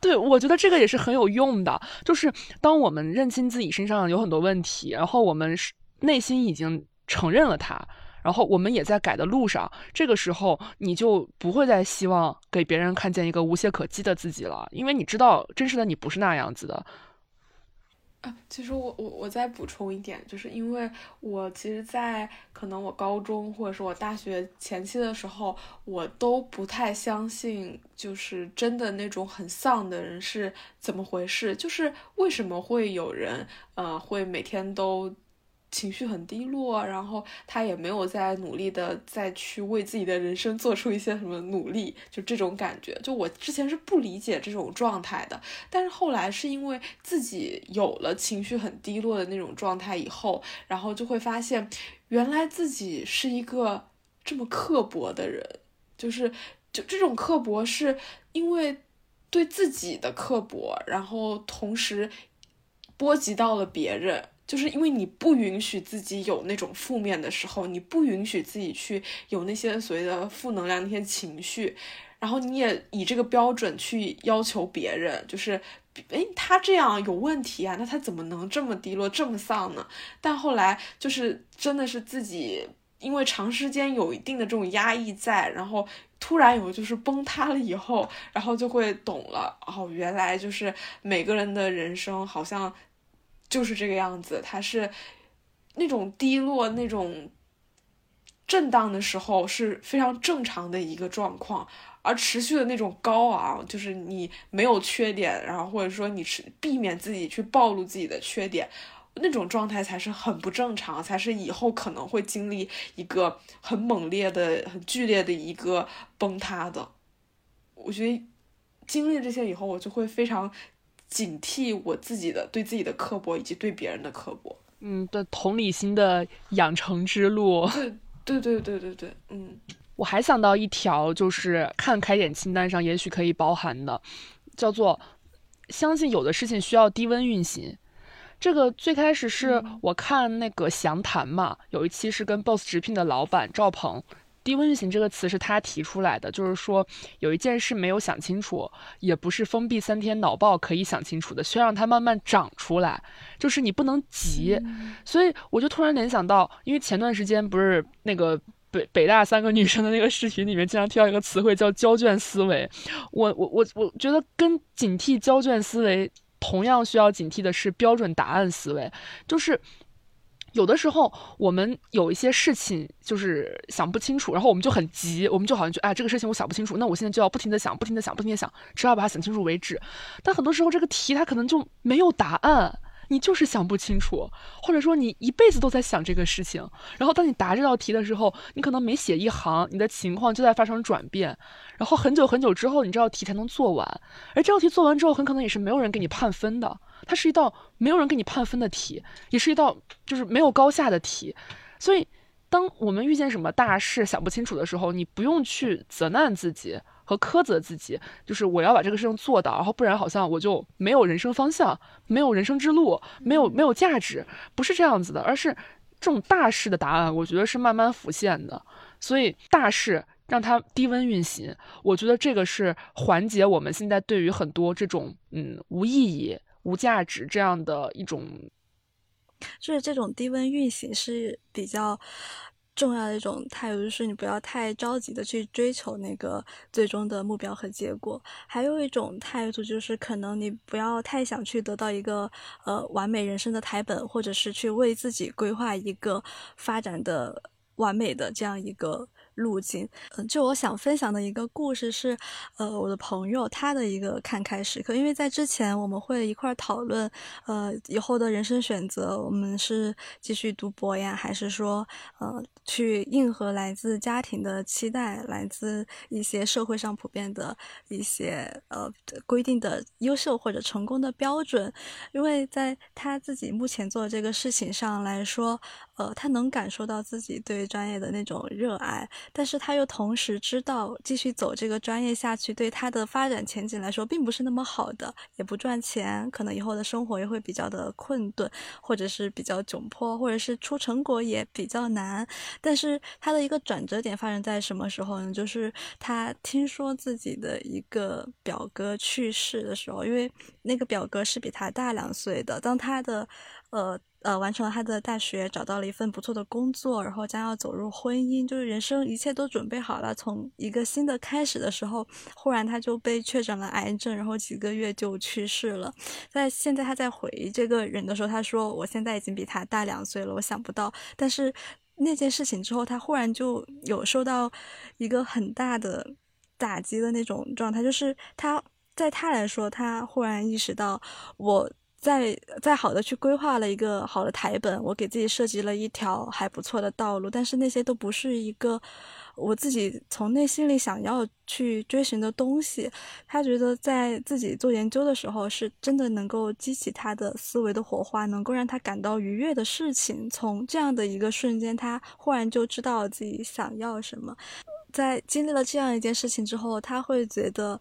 对，我觉得这个也是很有用的，就是当我们认清自己身上有很多问题，然后我们是内心已经承认了它。然后我们也在改的路上，这个时候你就不会再希望给别人看见一个无懈可击的自己了，因为你知道真实的你不是那样子的。啊，其实我我我再补充一点，就是因为我其实，在可能我高中或者是我大学前期的时候，我都不太相信，就是真的那种很丧的人是怎么回事，就是为什么会有人呃会每天都。情绪很低落，然后他也没有在努力的再去为自己的人生做出一些什么努力，就这种感觉。就我之前是不理解这种状态的，但是后来是因为自己有了情绪很低落的那种状态以后，然后就会发现，原来自己是一个这么刻薄的人，就是就这种刻薄是因为对自己的刻薄，然后同时波及到了别人。就是因为你不允许自己有那种负面的时候，你不允许自己去有那些所谓的负能量那些情绪，然后你也以这个标准去要求别人，就是，哎，他这样有问题啊，那他怎么能这么低落、这么丧呢？但后来就是真的是自己因为长时间有一定的这种压抑在，然后突然有就是崩塌了以后，然后就会懂了，哦，原来就是每个人的人生好像。就是这个样子，它是那种低落、那种震荡的时候是非常正常的一个状况，而持续的那种高昂，就是你没有缺点，然后或者说你是避免自己去暴露自己的缺点，那种状态才是很不正常，才是以后可能会经历一个很猛烈的、很剧烈的一个崩塌的。我觉得经历这些以后，我就会非常。警惕我自己的对自己的刻薄，以及对别人的刻薄。嗯，的同理心的养成之路。对，对，对，对，对，对。嗯，我还想到一条，就是看开点清单上也许可以包含的，叫做相信有的事情需要低温运行。这个最开始是我看那个详谈嘛，有一期是跟 BOSS 直聘的老板赵鹏。低温运行这个词是他提出来的，就是说有一件事没有想清楚，也不是封闭三天脑爆可以想清楚的，需要让它慢慢长出来，就是你不能急。所以我就突然联想到，因为前段时间不是那个北北大三个女生的那个视频里面，经常提到一个词汇叫交卷思维。我我我我觉得跟警惕交卷思维同样需要警惕的是标准答案思维，就是。有的时候，我们有一些事情就是想不清楚，然后我们就很急，我们就好像就哎，这个事情我想不清楚，那我现在就要不停的想，不停的想，不停的想，直到把它想清楚为止。但很多时候，这个题它可能就没有答案。你就是想不清楚，或者说你一辈子都在想这个事情，然后当你答这道题的时候，你可能每写一行，你的情况就在发生转变，然后很久很久之后，你这道题才能做完，而这道题做完之后，很可能也是没有人给你判分的，它是一道没有人给你判分的题，也是一道就是没有高下的题，所以当我们遇见什么大事想不清楚的时候，你不用去责难自己。和苛责自己，就是我要把这个事情做到，然后不然好像我就没有人生方向，没有人生之路，没有没有价值，不是这样子的，而是这种大事的答案，我觉得是慢慢浮现的。所以大事让它低温运行，我觉得这个是缓解我们现在对于很多这种嗯无意义、无价值这样的一种，就是这种低温运行是比较。重要的一种态度就是你不要太着急的去追求那个最终的目标和结果，还有一种态度就是可能你不要太想去得到一个呃完美人生的台本，或者是去为自己规划一个发展的完美的这样一个。路径，嗯，就我想分享的一个故事是，呃，我的朋友他的一个看开时刻，因为在之前我们会一块讨论，呃，以后的人生选择，我们是继续读博呀，还是说，呃，去应和来自家庭的期待，来自一些社会上普遍的一些呃规定的优秀或者成功的标准，因为在他自己目前做这个事情上来说。呃，他能感受到自己对专业的那种热爱，但是他又同时知道继续走这个专业下去，对他的发展前景来说并不是那么好的，也不赚钱，可能以后的生活也会比较的困顿，或者是比较窘迫，或者是出成果也比较难。但是他的一个转折点发生在什么时候呢？就是他听说自己的一个表哥去世的时候，因为那个表哥是比他大两岁的，当他的。呃呃完成了他的大学，找到了一份不错的工作，然后将要走入婚姻，就是人生一切都准备好了，从一个新的开始的时候，忽然他就被确诊了癌症，然后几个月就去世了。在现在他在回忆这个人的时候，他说：“我现在已经比他大两岁了，我想不到。”但是那件事情之后，他忽然就有受到一个很大的打击的那种状态，就是他在他来说，他忽然意识到，我再再好的去规划了一个好的台本，我给自己设计了一条还不错的道路，但是那些都不是一个。我自己从内心里想要去追寻的东西，他觉得在自己做研究的时候，是真的能够激起他的思维的火花，能够让他感到愉悦的事情。从这样的一个瞬间，他忽然就知道自己想要什么。在经历了这样一件事情之后，他会觉得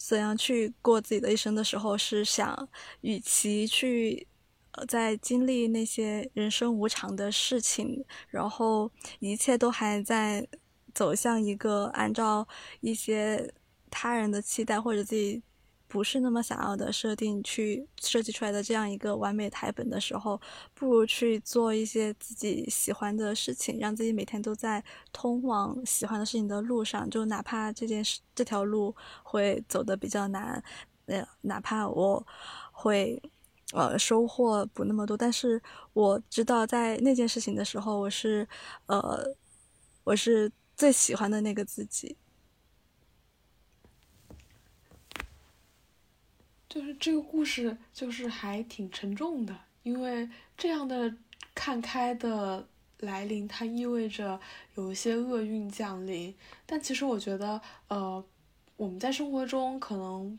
怎样去过自己的一生的时候，是想与其去呃在经历那些人生无常的事情，然后一切都还在。走向一个按照一些他人的期待或者自己不是那么想要的设定去设计出来的这样一个完美台本的时候，不如去做一些自己喜欢的事情，让自己每天都在通往喜欢的事情的路上。就哪怕这件事这条路会走得比较难，呃，哪怕我会呃收获不那么多，但是我知道在那件事情的时候，我是呃，我是。最喜欢的那个自己，就是这个故事，就是还挺沉重的，因为这样的看开的来临，它意味着有一些厄运降临。但其实我觉得，呃，我们在生活中可能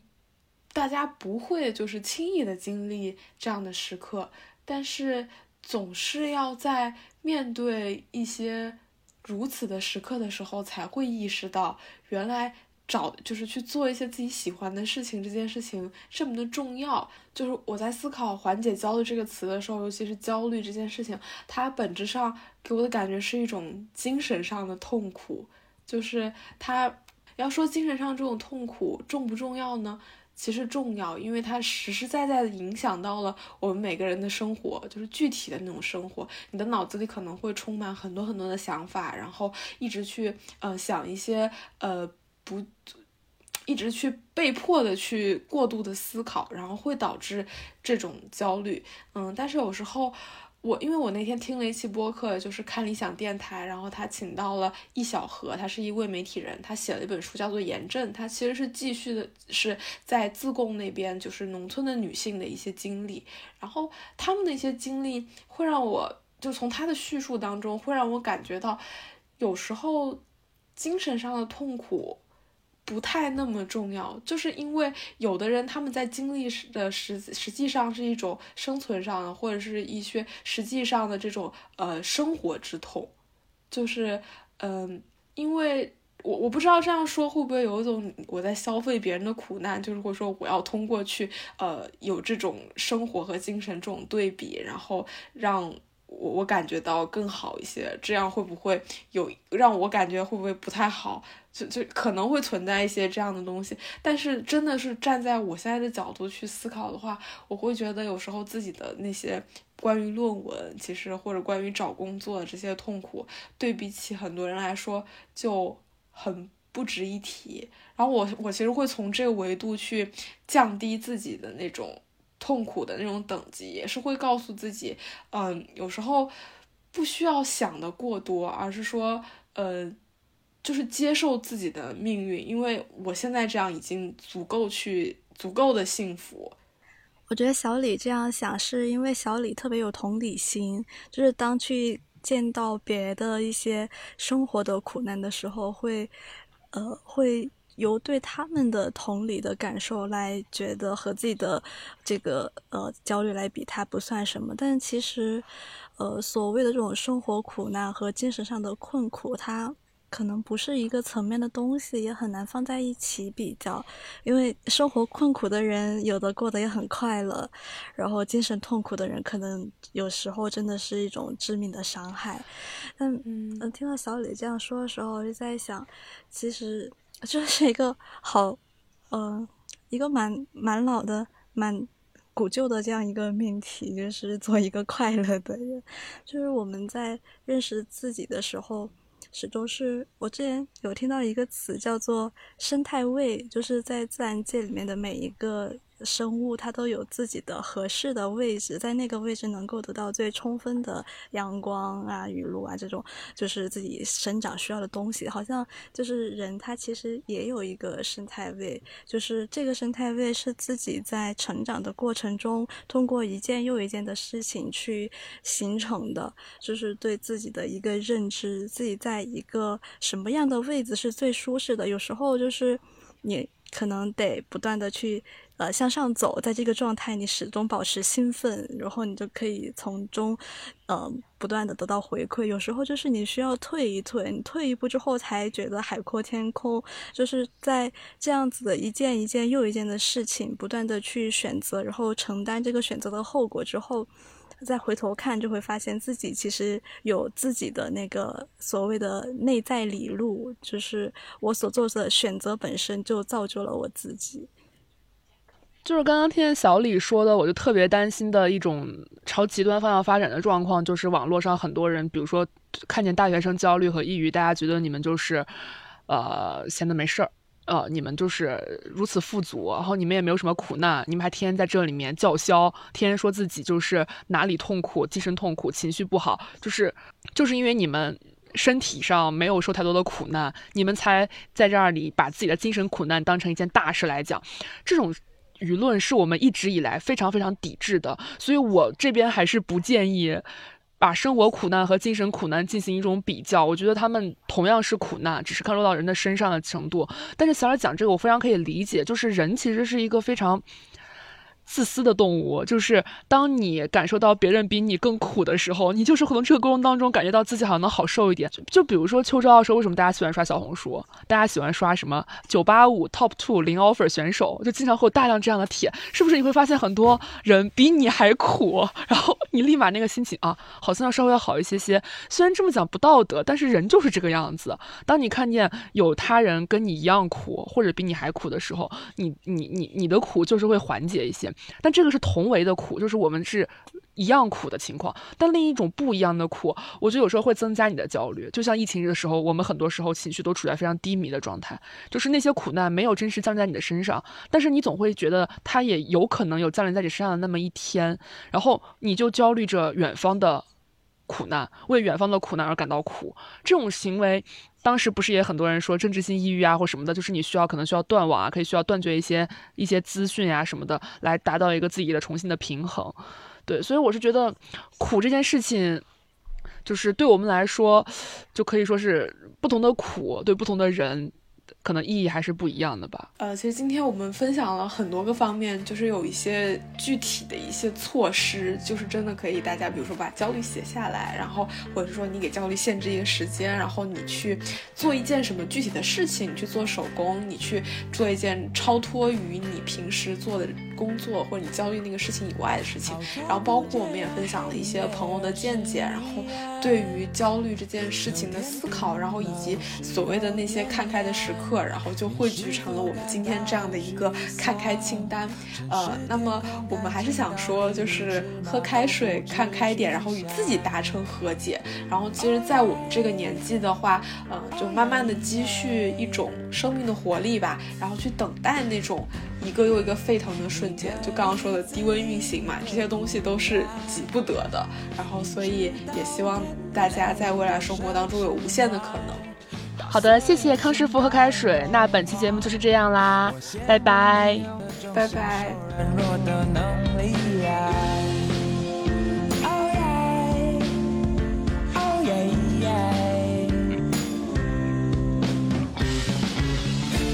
大家不会就是轻易的经历这样的时刻，但是总是要在面对一些。如此的时刻的时候，才会意识到，原来找就是去做一些自己喜欢的事情，这件事情这么的重要。就是我在思考“缓解焦虑”这个词的时候，尤其是焦虑这件事情，它本质上给我的感觉是一种精神上的痛苦。就是它要说精神上这种痛苦重不重要呢？其实重要，因为它实实在在的影响到了我们每个人的生活，就是具体的那种生活。你的脑子里可能会充满很多很多的想法，然后一直去呃想一些呃不，一直去被迫的去过度的思考，然后会导致这种焦虑。嗯，但是有时候。我因为我那天听了一期播客，就是看理想电台，然后他请到了易小荷，他是一位媒体人，他写了一本书叫做《炎症》，他其实是继续的是在自贡那边，就是农村的女性的一些经历，然后他们的一些经历会让我就从他的叙述当中会让我感觉到，有时候精神上的痛苦。不太那么重要，就是因为有的人他们在经历的实实际上是一种生存上的，或者是一些实际上的这种呃生活之痛，就是嗯，因为我我不知道这样说会不会有一种我在消费别人的苦难，就是会说我要通过去呃有这种生活和精神这种对比，然后让。我我感觉到更好一些，这样会不会有让我感觉会不会不太好？就就可能会存在一些这样的东西。但是真的是站在我现在的角度去思考的话，我会觉得有时候自己的那些关于论文，其实或者关于找工作的这些痛苦，对比起很多人来说就很不值一提。然后我我其实会从这个维度去降低自己的那种。痛苦的那种等级，也是会告诉自己，嗯，有时候不需要想的过多，而是说，呃，就是接受自己的命运，因为我现在这样已经足够去足够的幸福。我觉得小李这样想，是因为小李特别有同理心，就是当去见到别的一些生活的苦难的时候，会，呃，会。由对他们的同理的感受来觉得和自己的这个呃焦虑来比，它不算什么。但其实，呃，所谓的这种生活苦难和精神上的困苦，它可能不是一个层面的东西，也很难放在一起比较。因为生活困苦的人，有的过得也很快乐，然后精神痛苦的人，可能有时候真的是一种致命的伤害。但嗯，听到小李这样说的时候，我就在想，其实。就是一个好，呃，一个蛮蛮老的、蛮古旧的这样一个命题，就是做一个快乐的人。就是我们在认识自己的时候，始终是我之前有听到一个词叫做生态位，就是在自然界里面的每一个。生物它都有自己的合适的位置，在那个位置能够得到最充分的阳光啊、雨露啊这种，就是自己生长需要的东西。好像就是人，他其实也有一个生态位，就是这个生态位是自己在成长的过程中，通过一件又一件的事情去形成的，就是对自己的一个认知，自己在一个什么样的位置是最舒适的。有时候就是你可能得不断的去。呃，向上走，在这个状态，你始终保持兴奋，然后你就可以从中，呃，不断的得到回馈。有时候就是你需要退一退，你退一步之后，才觉得海阔天空。就是在这样子的一件一件又一件的事情，不断的去选择，然后承担这个选择的后果之后，再回头看，就会发现自己其实有自己的那个所谓的内在理路，就是我所做的选择本身就造就了我自己。就是刚刚听见小李说的，我就特别担心的一种朝极端方向发展的状况，就是网络上很多人，比如说看见大学生焦虑和抑郁，大家觉得你们就是，呃，闲的没事儿，呃，你们就是如此富足，然后你们也没有什么苦难，你们还天天在这里面叫嚣，天天说自己就是哪里痛苦，精神痛苦，情绪不好，就是就是因为你们身体上没有受太多的苦难，你们才在这里把自己的精神苦难当成一件大事来讲，这种。舆论是我们一直以来非常非常抵制的，所以我这边还是不建议把生活苦难和精神苦难进行一种比较。我觉得他们同样是苦难，只是看落到人的身上的程度。但是小冉讲这个，我非常可以理解，就是人其实是一个非常。自私的动物，就是当你感受到别人比你更苦的时候，你就是会从这个过程当中感觉到自己好像能好受一点。就比如说秋招的时候，为什么大家喜欢刷小红书？大家喜欢刷什么九八五 top two 零 offer 选手，就经常会有大量这样的帖，是不是？你会发现很多人比你还苦，然后你立马那个心情啊，好像要稍微要好一些些。虽然这么讲不道德，但是人就是这个样子。当你看见有他人跟你一样苦，或者比你还苦的时候，你你你你的苦就是会缓解一些。但这个是同为的苦，就是我们是一样苦的情况。但另一种不一样的苦，我觉得有时候会增加你的焦虑。就像疫情的时候，我们很多时候情绪都处在非常低迷的状态，就是那些苦难没有真实降临在你的身上，但是你总会觉得它也有可能有降临在你身上的那么一天，然后你就焦虑着远方的苦难，为远方的苦难而感到苦。这种行为。当时不是也很多人说政治性抑郁啊或什么的，就是你需要可能需要断网啊，可以需要断绝一些一些资讯啊什么的，来达到一个自己的重新的平衡。对，所以我是觉得苦这件事情，就是对我们来说，就可以说是不同的苦对不同的人。可能意义还是不一样的吧。呃，其实今天我们分享了很多个方面，就是有一些具体的一些措施，就是真的可以大家，比如说把焦虑写下来，然后或者是说你给焦虑限制一个时间，然后你去做一件什么具体的事情，你去做手工，你去做一件超脱于你平时做的工作或者你焦虑那个事情以外的事情。然后包括我们也分享了一些朋友的见解，然后对于焦虑这件事情的思考，然后以及所谓的那些看开的时刻。然后就汇聚成了我们今天这样的一个看开清单，呃，那么我们还是想说，就是喝开水，看开点，然后与自己达成和解。然后其实，在我们这个年纪的话，呃，就慢慢的积蓄一种生命的活力吧，然后去等待那种一个又一个沸腾的瞬间。就刚刚说的低温运行嘛，这些东西都是急不得的。然后，所以也希望大家在未来生活当中有无限的可能。好的，谢谢康师傅喝开水。那本期节目就是这样啦，拜拜，拜拜。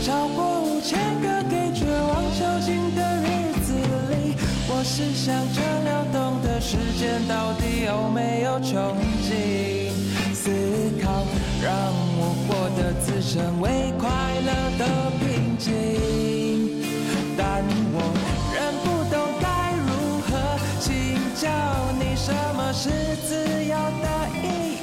超过五千个给绝望囚禁的日子里，我是想着流动的时间到底有没有穷尽思考，让。我获得自称为快乐的平静，但我仍不懂该如何请教你什么是自由的意义。